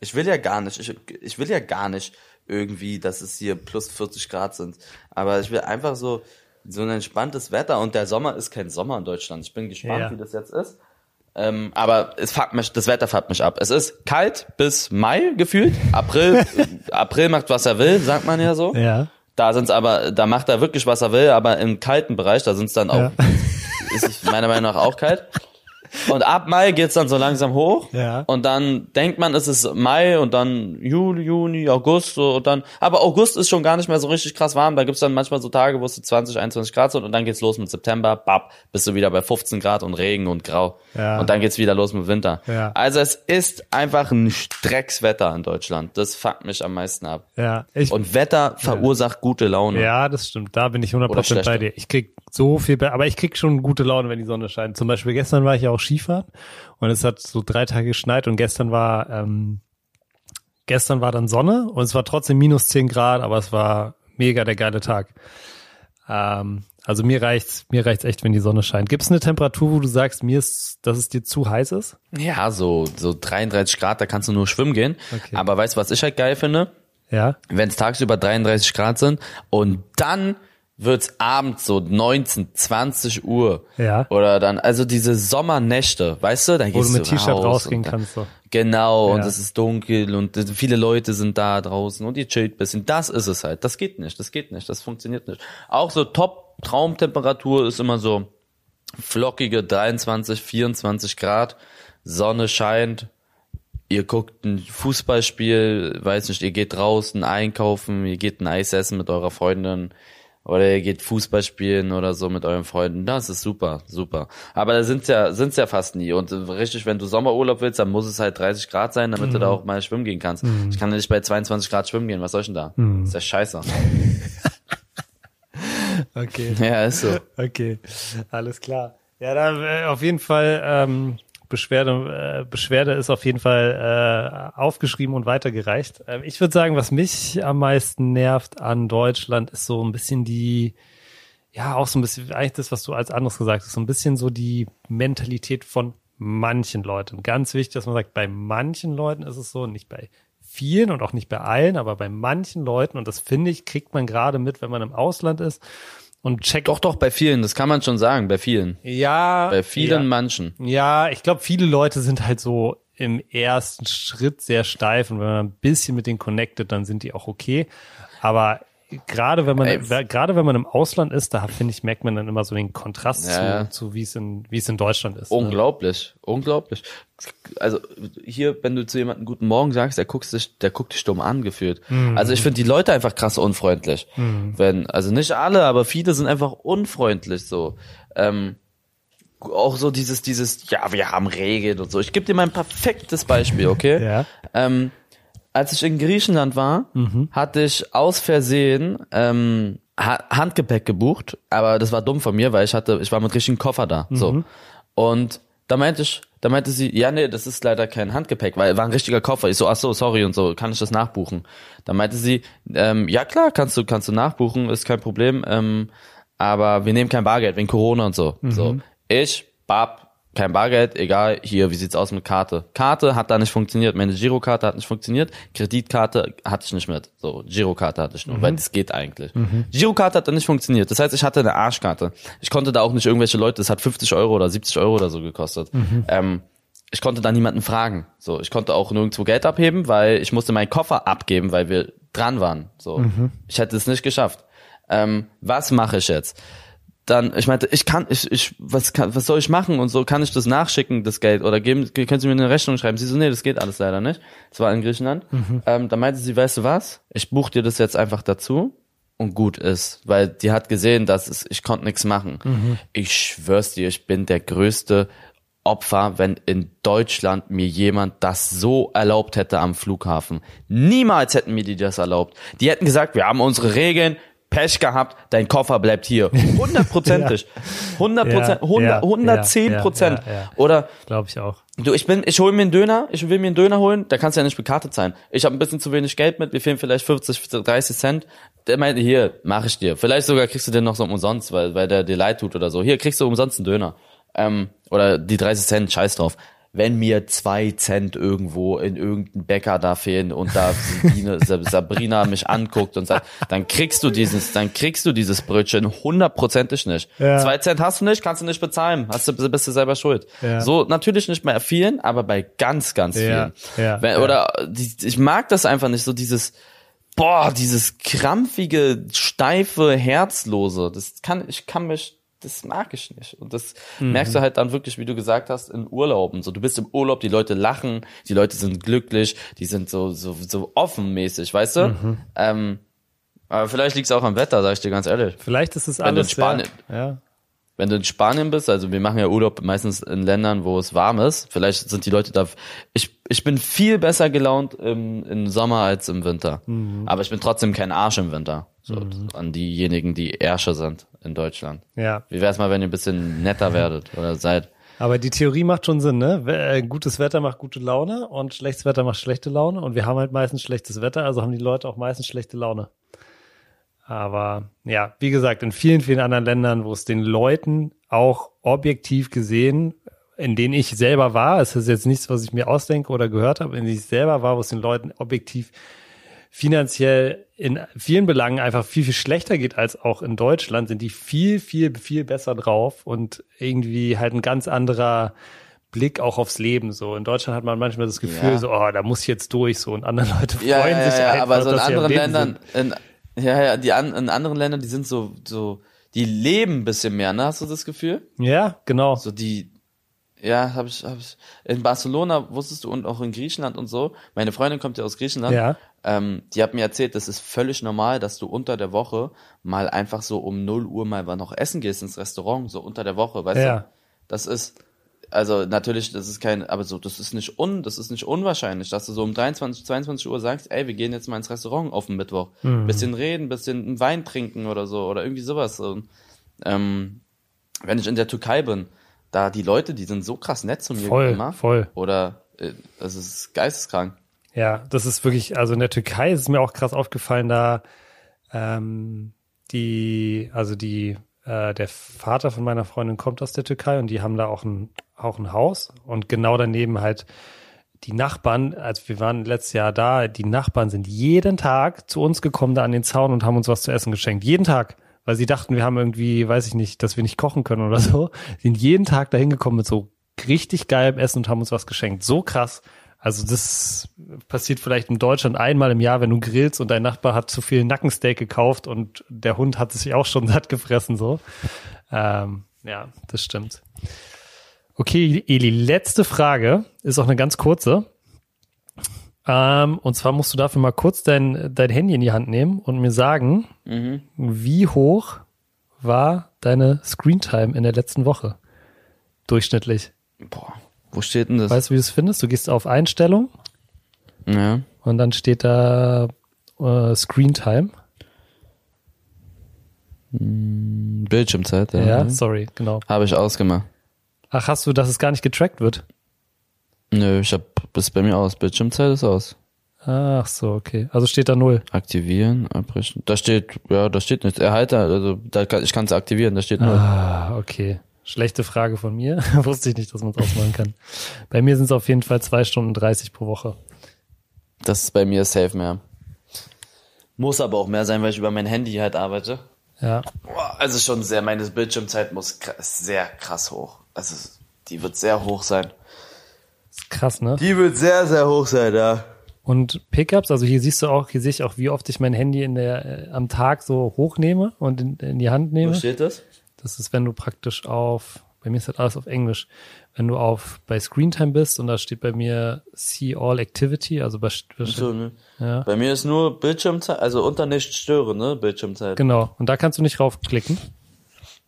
Ich will ja gar nicht, ich, ich will ja gar nicht irgendwie, dass es hier plus 40 Grad sind. Aber ich will einfach so, so ein entspanntes Wetter und der Sommer ist kein Sommer in Deutschland. Ich bin gespannt, Ja. wie das jetzt ist. Ähm, aber es fuckt mich, das Wetter fuckt mich ab. Es ist kalt bis Mai gefühlt. April, <laughs> April macht was er will, sagt man ja so. Ja. Da sind's aber, da macht er wirklich was er will, aber im kalten Bereich, da sind's dann auch, Ja. <laughs> ist es meiner Meinung nach auch kalt. Und ab Mai geht's dann so langsam hoch. Ja. Und dann denkt man, es ist Mai und dann Juli, Juni, August so, und dann. Aber August ist schon gar nicht mehr so richtig krass warm. Da gibt's dann manchmal so Tage, wo es so 20, 21 Grad sind und dann geht's los mit September. Bap, bist du wieder bei 15 Grad und Regen und Grau. Ja. Und dann geht's wieder los mit Winter. Ja. Also es ist einfach ein Dreckswetter in Deutschland. Das fuckt mich am meisten ab. Ja, ich, Und Wetter verursacht gute Laune. ja, das stimmt. Da bin ich 100% Oder schlechte. bei dir. Ich krieg so viel, be- aber ich krieg schon gute Laune, wenn die Sonne scheint. Zum Beispiel gestern war ich ja auch Skifahren und es hat so drei Tage geschneit und gestern war, ähm, gestern war dann Sonne und es war trotzdem minus 10 Grad, aber es war mega der geile Tag. Ähm, also mir reicht's, mir reicht's echt, wenn die Sonne scheint. Gibt es eine Temperatur, wo du sagst, mir ist, dass es dir zu heiß ist? Ja, so, so 33 Grad, da kannst du nur schwimmen gehen. Okay. Aber weißt du, was ich halt geil finde? Ja. wenn es tagsüber 33 Grad sind und dann wird's abends so 19, 20 Uhr. Ja. Oder dann, also diese Sommernächte, weißt du, dann Wo gehst du mit du T-Shirt raus rausgehen und dann- kannst. So. Genau, und Ja. es ist dunkel und viele Leute sind da draußen und ihr chillt bisschen. Das ist es halt. Das geht nicht, das geht nicht, das funktioniert nicht. Auch so Top-Traumtemperatur ist immer so flockige 23, 24 Grad, Sonne scheint, ihr guckt ein Fußballspiel, weiß nicht, ihr geht draußen einkaufen, ihr geht ein Eis essen mit eurer Freundin oder ihr geht Fußball spielen oder so mit euren Freunden. Das ist super, super. Aber da sind's ja, sind's ja fast nie. Und richtig, wenn du Sommerurlaub willst, dann muss es halt 30 Grad sein, damit du da auch mal schwimmen gehen kannst. Ich kann nicht bei 22 Grad schwimmen gehen. Was soll ich denn da? ist ja scheiße. <laughs> Okay. ja, ist so. Okay, alles klar. Ja, da äh, auf jeden Fall ähm, Beschwerde, äh, Beschwerde ist auf jeden Fall äh, aufgeschrieben und weitergereicht. Ähm, ich würde sagen, was mich am meisten nervt an Deutschland, ist so ein bisschen die, ja, auch so ein bisschen, eigentlich das, was du als anderes gesagt hast, so ein bisschen so die Mentalität von manchen Leuten. Ganz wichtig, dass man sagt, bei manchen Leuten ist es so, nicht bei vielen und auch nicht bei allen, aber bei manchen Leuten, und das finde ich, kriegt man gerade mit, wenn man im Ausland ist und checkt Doch, doch, bei vielen, das kann man schon sagen, bei vielen. ja. Bei vielen ja. manchen. Ja, ich glaube, viele Leute sind halt so im ersten Schritt sehr steif und wenn man ein bisschen mit denen connected, dann sind die auch okay. Aber gerade wenn man Ey. gerade wenn man im Ausland ist, da finde ich merkt man dann immer so den Kontrast Ja, zu, zu wie es in wie es in Deutschland ist. ne? Unglaublich, unglaublich. Also hier, wenn du zu jemandem guten Morgen sagst, der guckt dich, der guckt dich dumm an gefühlt. Also ich finde die Leute einfach krass unfreundlich. Wenn, also nicht alle, aber viele sind einfach unfreundlich so. Ähm, auch so dieses, dieses, ja, wir haben Regeln und so. Ich gebe dir mal ein perfektes Beispiel, okay? <laughs> Ja. Ähm, als ich in Griechenland war, hatte ich aus Versehen ähm, ha Handgepäck gebucht, aber das war dumm von mir, weil ich hatte, ich war mit richtigen Koffer da. So. Und da meinte ich, da meinte sie, ja, nee, das ist leider kein Handgepäck, weil war ein richtiger Koffer. Ich so, ach so, sorry und so, kann ich das nachbuchen? Da meinte sie, ähm, ja klar, kannst du, kannst du nachbuchen, ist kein Problem, ähm, aber wir nehmen kein Bargeld wegen Corona und so. So, ich, Bab, kein Bargeld, egal, hier, wie sieht's aus mit Karte? Karte hat da nicht funktioniert, meine Girokarte hat nicht funktioniert, Kreditkarte hatte ich nicht mit. So, Girokarte hatte ich nur, weil das geht eigentlich. Girokarte hat da nicht funktioniert. Das heißt, ich hatte eine Arschkarte. Ich konnte da auch nicht irgendwelche Leute, das hat 50 Euro oder 70 Euro oder so gekostet. Ähm, ich konnte da niemanden fragen. So, ich konnte auch nirgendwo Geld abheben, weil ich musste meinen Koffer abgeben, weil wir dran waren. So, ich hätte es nicht geschafft. Ähm, was mache ich jetzt? Dann, ich meinte, ich kann, ich, ich, was kann, was soll ich machen und so, kann ich das nachschicken, das Geld, oder geben, können Sie mir eine Rechnung schreiben? Sie so, nee, das geht alles leider nicht. Das war in Griechenland. Ähm, dann meinte sie, weißt du was? Ich buche dir das jetzt einfach dazu und gut ist, weil die hat gesehen, dass es, ich konnte nichts machen. Ich schwör's dir, ich bin der größte Opfer, wenn in Deutschland mir jemand das so erlaubt hätte am Flughafen. Niemals hätten mir die das erlaubt. Die hätten gesagt, wir haben unsere Regeln, Pech gehabt, dein Koffer bleibt hier. <laughs> Hundertprozentig. Hundert Prozent, Ja, hundert, ja, hundertzehn Prozent. Oder Glaube ich auch. Du, ich bin, ich hole mir einen Döner, ich will mir einen Döner holen, da kannst du ja nicht Karte zahlen. Ich habe ein bisschen zu wenig Geld mit, mir fehlen vielleicht 50, 30 Cent. Der meinte, hier, mach ich dir. Vielleicht sogar kriegst du den noch so umsonst, weil, weil der dir leid tut oder so. Hier kriegst du umsonst einen Döner. Ähm, oder die 30 Cent, scheiß drauf. Wenn mir zwei Cent irgendwo in irgendeinem Bäcker da fehlen und da Sabine, <laughs> Sabrina mich anguckt und sagt, dann kriegst du dieses, dann kriegst du dieses Brötchen hundertprozentig nicht. Ja. Zwei Cent hast du nicht, kannst du nicht bezahlen, hast du, bist du selber schuld. Ja. So, natürlich nicht bei vielen, aber bei ganz, ganz vielen. ja, Wenn. Oder ich mag das einfach nicht, so dieses, boah, dieses krampfige, steife, herzlose. Das kann, ich kann mich das mag ich nicht. Und das mhm. merkst du halt dann wirklich, wie du gesagt hast, in Urlauben. So, du bist im Urlaub, die Leute lachen, die Leute sind glücklich, die sind so, so, so offenmäßig, weißt du? Mhm. Ähm, aber vielleicht liegt es auch am Wetter, sag ich dir ganz ehrlich. Vielleicht ist es alles. Wenn du in Spanien, ja. Wenn du in Spanien bist, also wir machen ja Urlaub meistens in Ländern, wo es warm ist. Vielleicht sind die Leute da. Ich, ich bin viel besser gelaunt im, im Sommer als im Winter. Mhm. Aber ich bin trotzdem kein Arsch im Winter. So, mhm. An diejenigen, die Ärsche sind in Deutschland. Ja. Wie wär's mal, wenn ihr ein bisschen netter werdet oder seid? Aber die Theorie macht schon Sinn, ne? Äh, gutes Wetter macht gute Laune und schlechtes Wetter macht schlechte Laune. Und wir haben halt meistens schlechtes Wetter, also haben die Leute auch meistens schlechte Laune. Aber ja, wie gesagt, in vielen, vielen anderen Ländern, wo es den Leuten auch objektiv gesehen, in denen ich selber war, es ist jetzt nichts, was ich mir ausdenke oder gehört habe, in denen ich selber war, wo es den Leuten objektiv finanziell in vielen Belangen einfach viel, viel schlechter geht als auch in Deutschland, sind die viel, viel, viel besser drauf und irgendwie halt ein ganz anderer Blick auch aufs Leben. So in Deutschland hat man manchmal das Gefühl, ja. so, oh, da muss ich jetzt durch, so und andere <laughs> Leute freuen ja, ja, sich ja, einfach. Aber so in anderen Ländern, in, ja, ja, die an, in anderen Ländern, die sind so, so, die leben ein bisschen mehr, ne? Hast du das Gefühl? Ja, genau. So die, ja, habe ich, hab ich. In Barcelona wusstest du und auch in Griechenland und so. Meine Freundin kommt ja aus Griechenland. Ja. Ähm, die hat mir erzählt, das ist völlig normal, dass du unter der Woche mal einfach so um 0 Uhr mal noch essen gehst ins Restaurant, so unter der Woche, weißt ja. du? Das ist, also natürlich, das ist kein, aber so, das ist nicht un, das ist nicht unwahrscheinlich, dass du so um 23, 22 Uhr sagst, ey, wir gehen jetzt mal ins Restaurant auf den Mittwoch, mhm. bisschen reden, bisschen Wein trinken oder so oder irgendwie sowas. Und, ähm, wenn ich in der Türkei bin, da die Leute, die sind so krass nett zu mir voll, immer. Voll. Oder äh, das ist geisteskrank. Ja, das ist wirklich, also in der Türkei ist es mir auch krass aufgefallen, da ähm, die, also die äh, der Vater von meiner Freundin kommt aus der Türkei und die haben da auch ein, auch ein Haus und genau daneben halt die Nachbarn, als wir waren letztes Jahr da, die Nachbarn sind jeden Tag zu uns gekommen da an den Zaun und haben uns was zu essen geschenkt. Jeden Tag. Weil sie dachten, wir haben irgendwie, weiß ich nicht, dass wir nicht kochen können oder so. Sind jeden Tag dahin gekommen mit so richtig geilem Essen und haben uns was geschenkt. So krass. Also das passiert vielleicht in Deutschland einmal im Jahr, wenn du grillst und dein Nachbar hat zu viel Nackensteak gekauft und der Hund hat sich auch schon <laughs> satt gefressen so. Ähm, ja, das stimmt. Okay, Eli, letzte Frage ist auch eine ganz kurze. Ähm, und zwar musst du dafür mal kurz dein, dein Handy in die Hand nehmen und mir sagen, mhm. wie hoch war deine Screentime in der letzten Woche? Durchschnittlich. Boah, wo steht denn das? Weißt du, wie du es findest? Du gehst auf Einstellung. Ja. Und dann steht da äh, Screen Time. Hm, Bildschirmzeit, ja. Ja, sorry, genau. Habe ich ausgemacht. Ach, hast du, dass es gar nicht getrackt wird? Nö, ich hab das bei mir aus. Bildschirmzeit ist aus. Ach so, okay. Also steht da null. Aktivieren, abbrechen. Da steht, ja, da steht nichts. Erhalter, also da kann, ich kann es aktivieren, da steht null. Ah, okay. Schlechte Frage von mir. <laughs> Wusste ich nicht, dass man es ausmachen kann. Bei mir sind es auf jeden Fall zwei Stunden 30 pro Woche. Das ist bei mir safe mehr. Muss aber auch mehr sein, weil ich über mein Handy halt arbeite. Ja. Also schon sehr, meine Bildschirmzeit muss sehr krass hoch. Also die wird sehr hoch sein. Ist krass, ne? Die wird sehr, sehr hoch sein, ja. Und Pickups, also hier siehst du auch, hier sehe ich auch, wie oft ich mein Handy in der, äh, am Tag so hochnehme und in, in die Hand nehme. Wo steht das? Das ist, wenn du praktisch auf, bei mir ist das alles auf Englisch, wenn du auf bei Screentime bist und da steht bei mir See All Activity, also bei, so, ne? ja. bei mir ist nur Bildschirmzeit, also unter nicht stören, ne, Bildschirmzeit. Genau. Und da kannst du nicht raufklicken.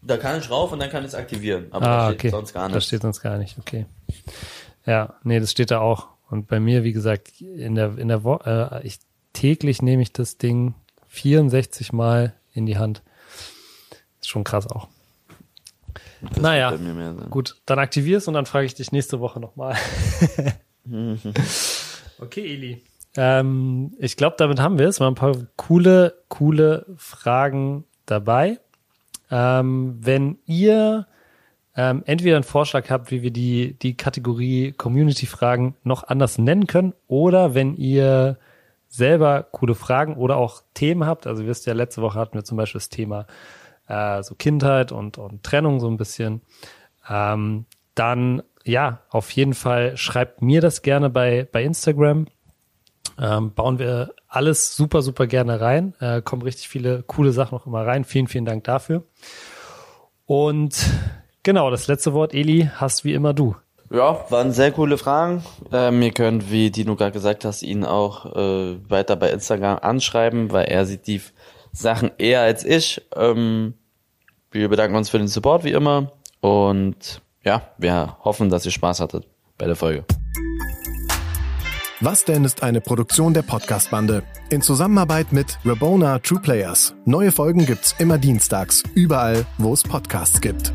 Da kann ich rauf und dann kann ich es aktivieren, aber ah, da steht okay. sonst gar nicht. Da steht sonst gar nicht, okay. Ja, nee, das steht da auch. Und bei mir, wie gesagt, in der in der Woche, äh, ich täglich nehme ich das Ding 64 Mal in die Hand. Ist schon krass auch. Das naja, gut, dann aktivierst und dann frage ich dich nächste Woche nochmal. <laughs> okay, Eli. Ähm, ich glaube, damit haben wir es. War ein paar coole, coole Fragen dabei. Ähm, wenn ihr ähm, entweder einen Vorschlag habt, wie wir die, die Kategorie Community-Fragen noch anders nennen können, oder wenn ihr selber coole Fragen oder auch Themen habt, also wisst ihr, letzte Woche hatten wir zum Beispiel das Thema äh, so Kindheit und, und Trennung so ein bisschen, ähm, dann ja, auf jeden Fall schreibt mir das gerne bei, bei Instagram. Ähm, bauen wir alles super, super gerne rein. Äh, kommen richtig viele coole Sachen noch immer rein. Vielen, vielen Dank dafür. Und genau, das letzte Wort, Eli, hast wie immer du. Ja, waren sehr coole Fragen. Ähm, ihr könnt, wie Dino gerade gesagt hast, ihn auch äh, weiter bei Instagram anschreiben, weil er sieht die Sachen eher als ich. Ähm, wir bedanken uns für den Support wie immer und ja, wir hoffen, dass ihr Spaß hattet bei der Folge. Was denn ist eine Produktion der Podcast-Bande in Zusammenarbeit mit Rabona True Players. Neue Folgen gibt's immer dienstags, überall, wo es Podcasts gibt.